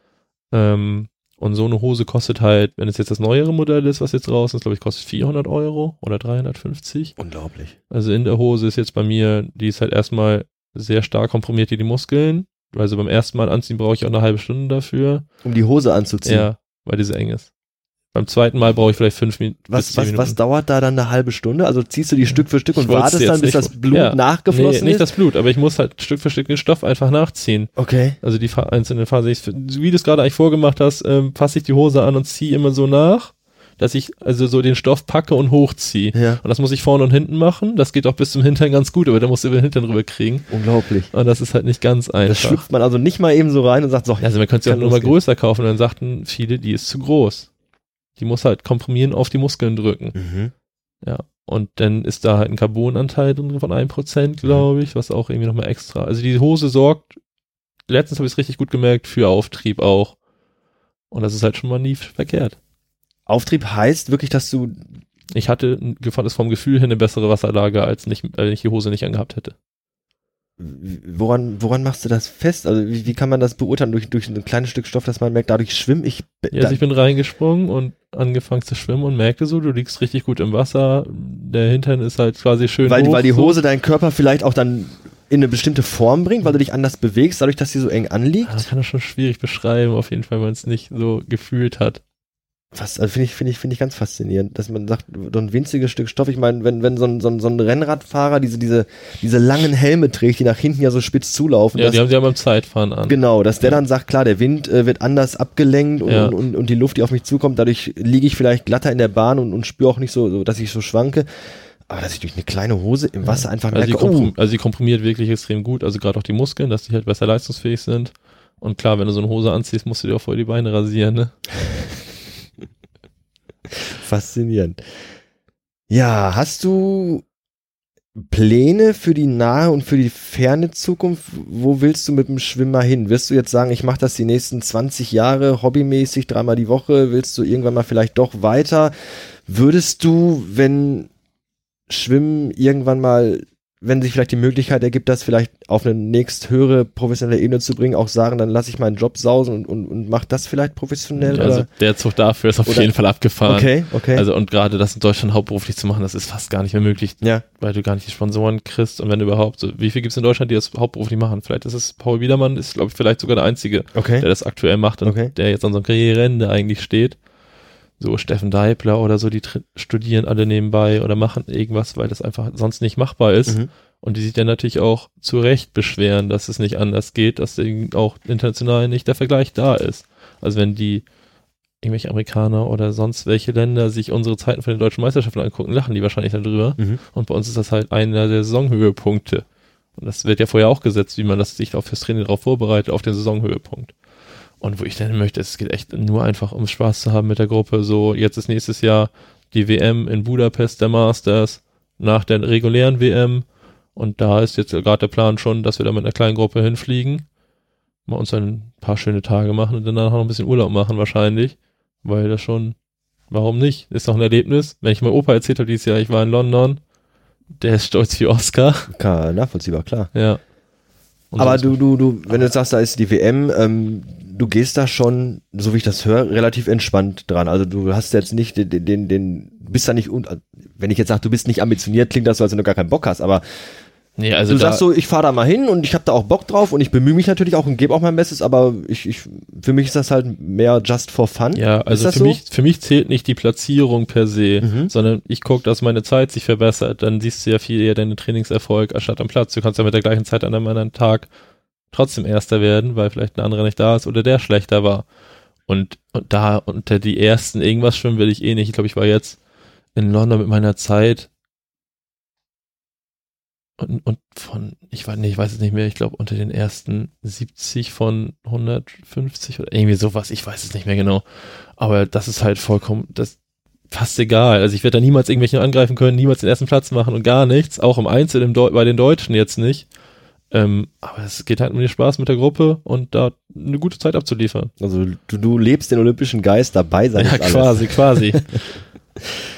Ähm, und so eine Hose kostet halt, wenn es jetzt das neuere Modell ist, was jetzt raus ist, glaube ich, kostet 400 Euro oder 350. Unglaublich. Also in der Hose ist jetzt bei mir, die ist halt erstmal sehr stark komprimiert, die, die Muskeln. Also beim ersten Mal anziehen brauche ich auch eine halbe Stunde dafür. Um die Hose anzuziehen. Ja, weil die so eng ist. Beim zweiten Mal brauche ich vielleicht fünf Minuten. Was, was, was dauert da dann eine halbe Stunde? Also ziehst du die Stück für Stück und wartest dann, bis nicht- das Blut Ja. nachgeflossen nee, nicht ist? das Blut, aber ich muss halt Stück für Stück den Stoff einfach nachziehen. okay. Also die einzelnen Phasen. Ich, wie du es gerade eigentlich vorgemacht hast, ähm, fasse ich die Hose an und ziehe immer so nach, dass ich also so den Stoff packe und hochziehe. Ja, Und das muss ich vorne und hinten machen. Das geht auch bis zum Hintern ganz gut, aber da musst du über den Hintern rüber kriegen. unglaublich. Und das ist halt nicht ganz Das einfach. schlüpft man also nicht mal eben so rein und sagt, so, Ja, also man könnte auch Kann nur mal größer kaufen und dann sagten viele, die ist zu groß. Die muss halt komprimieren auf die Muskeln drücken. Mhm. Ja. Und dann ist da halt ein Carbonanteil drin von 1%, glaube ich, was auch irgendwie nochmal extra. Also die Hose sorgt, letztens habe ich es richtig gut gemerkt, für Auftrieb auch. Und das ist halt schon mal nie verkehrt. Auftrieb heißt wirklich, dass du Ich hatte, fand es vom Gefühl her eine bessere Wasserlage, als nicht, wenn ich die Hose nicht angehabt hätte. Woran, woran machst du das fest? Also wie, wie kann man das beurteilen? Durch, durch ein kleines Stück Stoff, dass man merkt, dadurch schwimme ich. Ja, also ich bin reingesprungen und angefangen zu schwimmen und merkte so, du liegst richtig gut im Wasser. Der Hintern ist halt quasi schön weil, hoch. weil die so. Hose deinen Körper vielleicht auch dann in eine bestimmte Form bringt, weil du dich anders bewegst, dadurch, dass sie so eng anliegt. Ah, das kann man schon schwierig beschreiben, auf jeden Fall, wenn man es nicht so gefühlt hat. Was, also finde ich, finde ich, finde ich ganz faszinierend, dass man sagt, so ein winziges Stück Stoff. Ich meine, wenn, wenn so ein, so ein, so ein Rennradfahrer diese, diese, diese langen Helme trägt, die nach hinten ja so spitz zulaufen. Ja, dass, die haben sie ja beim Zeitfahren an. Genau, dass der dann sagt, klar, der Wind äh, wird anders abgelenkt und, Ja. und, und, und die Luft, die auf mich zukommt, dadurch liege ich vielleicht glatter in der Bahn und, und spüre auch nicht so, so, dass ich so schwanke. Aber dass ich durch eine kleine Hose im Wasser einfach Also, die merke, oh, komprim also die komprimiert wirklich extrem gut, also gerade auch die Muskeln, dass die halt besser leistungsfähig sind. Und klar, wenn du so eine Hose anziehst, musst du dir auch vorher die Beine rasieren, ne? faszinierend. Ja, hast du Pläne für die nahe und für die ferne Zukunft? Wo willst du mit dem Schwimmer hin? Wirst du jetzt sagen, ich mache das die nächsten 20 Jahre hobbymäßig, dreimal die Woche? Willst du irgendwann mal vielleicht doch weiter? Würdest du, wenn Schwimmen irgendwann mal, wenn sich vielleicht die Möglichkeit ergibt, das vielleicht auf eine nächst höhere professionelle Ebene zu bringen, auch sagen, dann lasse ich meinen Job sausen und, und, und mach das vielleicht professionell? Also oder? der Zug dafür ist auf Oder- jeden Fall abgefahren. Okay, okay. Also und gerade das in Deutschland hauptberuflich zu machen, das ist fast gar nicht mehr möglich, ja. weil du gar nicht die Sponsoren kriegst und wenn überhaupt, so, wie viel gibt es in Deutschland, die das hauptberuflich machen? Vielleicht ist es Paul Wiedermann, ist glaube ich vielleicht sogar der Einzige, Okay. der das aktuell macht und Okay. der jetzt an so einem Karriereende eigentlich steht. So Steffen Deibler oder so, die studieren alle nebenbei oder machen irgendwas, weil das einfach sonst nicht machbar ist. Mhm. Und die sich dann natürlich auch zu Recht beschweren, dass es nicht anders geht, dass eben auch international nicht der Vergleich da ist. Also wenn die irgendwelche Amerikaner oder sonst welche Länder sich unsere Zeiten von den deutschen Meisterschaften angucken, lachen die wahrscheinlich darüber. Mhm. Und bei uns ist das halt einer der Saisonhöhepunkte. Und das wird ja vorher auch gesetzt, wie man das sich auf fürs Training darauf vorbereitet, auf den Saisonhöhepunkt. Und wo ich dann möchte, es geht echt nur einfach um Spaß zu haben mit der Gruppe. So, jetzt ist nächstes Jahr die WM in Budapest, der Masters, nach der regulären WM. Und da ist jetzt gerade der Plan schon, dass wir da mit einer kleinen Gruppe hinfliegen, mal uns dann ein paar schöne Tage machen und danach noch ein bisschen Urlaub machen wahrscheinlich, weil das schon, warum nicht? Ist doch ein Erlebnis. Wenn ich meinem Opa erzählt habe dieses Jahr, ich war in London, der ist stolz wie Oscar. Klar, nachvollziehbar, klar. Ja. Aber du, du, du, wenn du sagst, da ist die WM, ähm, du gehst da schon, so wie ich das höre, relativ entspannt dran. Also du hast jetzt nicht den, den, den, den bist da nicht, un wenn ich jetzt sage, du bist nicht ambitioniert, klingt das so, als wenn du gar keinen Bock hast, aber nee, also du sagst so, ich fahre da mal hin und ich habe da auch Bock drauf und ich bemühe mich natürlich auch und gebe auch mein Bestes, aber ich, ich, für mich ist das halt mehr just for fun. Ja, also für so? mich, für mich zählt nicht die Platzierung per se, Mhm. sondern ich gucke, dass meine Zeit sich verbessert. Dann siehst du ja viel eher deinen Trainingserfolg anstatt am Platz. Du kannst ja mit der gleichen Zeit an einem anderen Tag trotzdem Erster werden, weil vielleicht ein anderer nicht da ist oder der schlechter war. Und, und da unter die ersten irgendwas schwimmen will ich eh nicht. Ich glaube, ich war jetzt in London mit meiner Zeit und, und von, ich weiß nicht, ich weiß es nicht mehr, ich glaube unter den ersten 70 von 150 oder irgendwie sowas, ich weiß es nicht mehr genau. Aber das ist halt vollkommen, das fast egal. Also ich werde da niemals irgendwelchen angreifen können, niemals den ersten Platz machen und gar nichts, auch im Einzel im Deu bei den Deutschen jetzt nicht. Ähm, aber es geht halt um den Spaß mit der Gruppe und da eine gute Zeit abzuliefern. Also du, du lebst den olympischen Geist dabei sein. Ja, ist alles. quasi, quasi.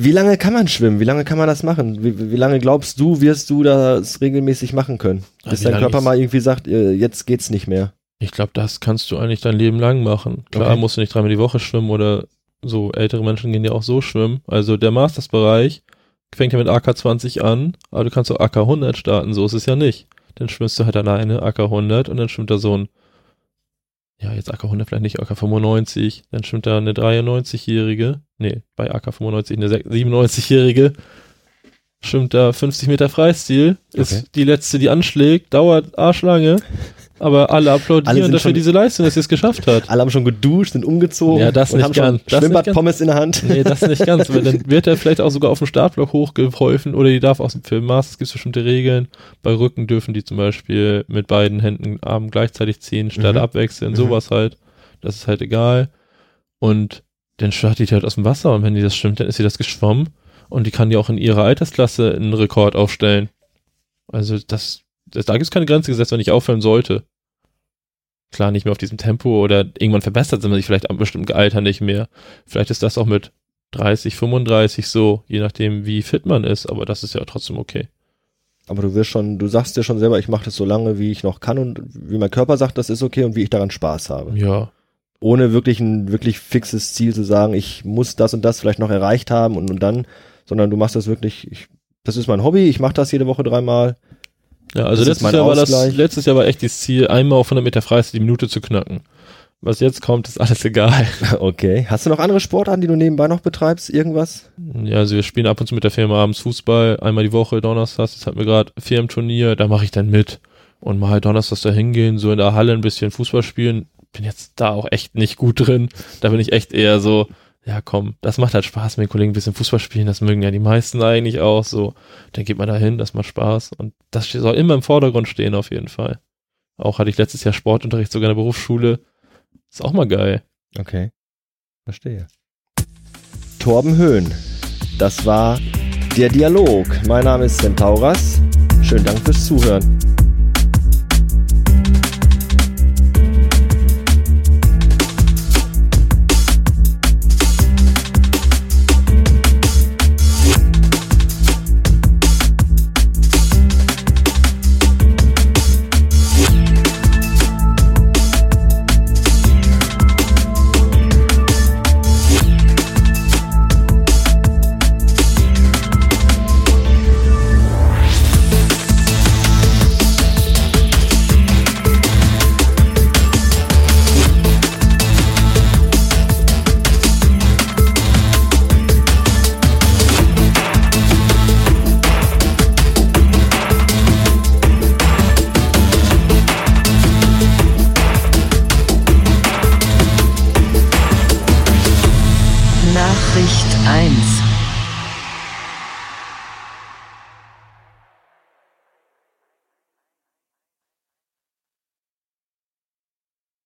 Wie lange kann man schwimmen? Wie lange kann man das machen? Wie, wie lange glaubst du, wirst du das regelmäßig machen können? Bis dein Körper mal irgendwie sagt, äh, jetzt geht's nicht mehr. Ich glaube, das kannst du eigentlich dein Leben lang machen. Klar, Okay. musst du nicht dreimal die Woche schwimmen oder so. Ältere Menschen gehen ja auch so schwimmen. Also der Masters-Bereich fängt ja mit AK 20 an, aber du kannst auch AK 100 starten. So ist es ja nicht. Dann schwimmst du halt alleine AK 100 und dann schwimmt da so ein, ja, jetzt AK 100 vielleicht nicht, AK 95. Dann schwimmt da eine 93-Jährige, nee, bei AK 95 eine 97-Jährige. Schwimmt da 50 Meter Freistil, ist Okay. die letzte, die anschlägt, dauert arschlange, aber alle applaudieren Alle dafür schon- diese Leistung, dass sie es geschafft hat. Alle haben schon geduscht, sind umgezogen Ja, das und nicht haben schon ganz. Das nicht Schwimmbad ganz. Pommes in der Hand. Nee, das nicht ganz, weil dann wird er vielleicht auch sogar auf dem Startblock hochgeholfen oder die darf auch für Masters gibt es bestimmte Regeln. Bei Rücken dürfen die zum Beispiel mit beiden Händen Armen gleichzeitig ziehen, statt Mhm. abwechseln, Mhm. sowas halt. Das ist halt egal. Und dann startet die halt aus dem Wasser und wenn die das stimmt, dann ist sie das geschwommen. und die kann ja auch in ihrer Altersklasse einen Rekord aufstellen. Also das da gibt es keine Grenze gesetzt, wenn ich aufhören sollte. Klar, nicht mehr auf diesem Tempo oder irgendwann verbessert man sich vielleicht am bestimmten Alter nicht mehr. Vielleicht ist das auch mit 30, 35 so, je nachdem, wie fit man ist, aber das ist ja trotzdem okay. Aber du wirst schon, du sagst dir schon selber, ich mache das so lange, wie ich noch kann und wie mein Körper sagt, das ist okay und wie ich daran Spaß habe. Ja. Ohne wirklich ein wirklich fixes Ziel zu sagen, ich muss das und das vielleicht noch erreicht haben und, und dann, sondern du machst das wirklich, ich, das ist mein Hobby, ich mache das jede Woche dreimal. Ja, also Das letztes Jahr war das, letztes Jahr war echt das Ziel, einmal auf 100 Meter Freistil die Minute zu knacken. Was jetzt kommt, ist alles egal. Okay. Hast du noch andere Sportarten, die du nebenbei noch betreibst? Irgendwas? Ja, also wir spielen ab und zu mit der Firma abends Fußball, einmal die Woche, donnerstags, jetzt hatten wir gerade Firmenturnier, da mache ich dann mit. Und mal donnerstags da hingehen, so in der Halle ein bisschen Fußball spielen. Bin jetzt da auch echt nicht gut drin. Da bin ich echt eher so, ja komm, das macht halt Spaß mit den Kollegen ein bisschen Fußball spielen, das mögen ja die meisten eigentlich auch so. Dann geht man da hin, das macht Spaß. Und das soll immer im Vordergrund stehen auf jeden Fall. Auch hatte ich letztes Jahr Sportunterricht sogar in der Berufsschule. Ist auch mal geil. Okay. Verstehe. Torben Höhn. Das war der Dialog. Mein Name ist Centauras. Schönen Dank fürs Zuhören.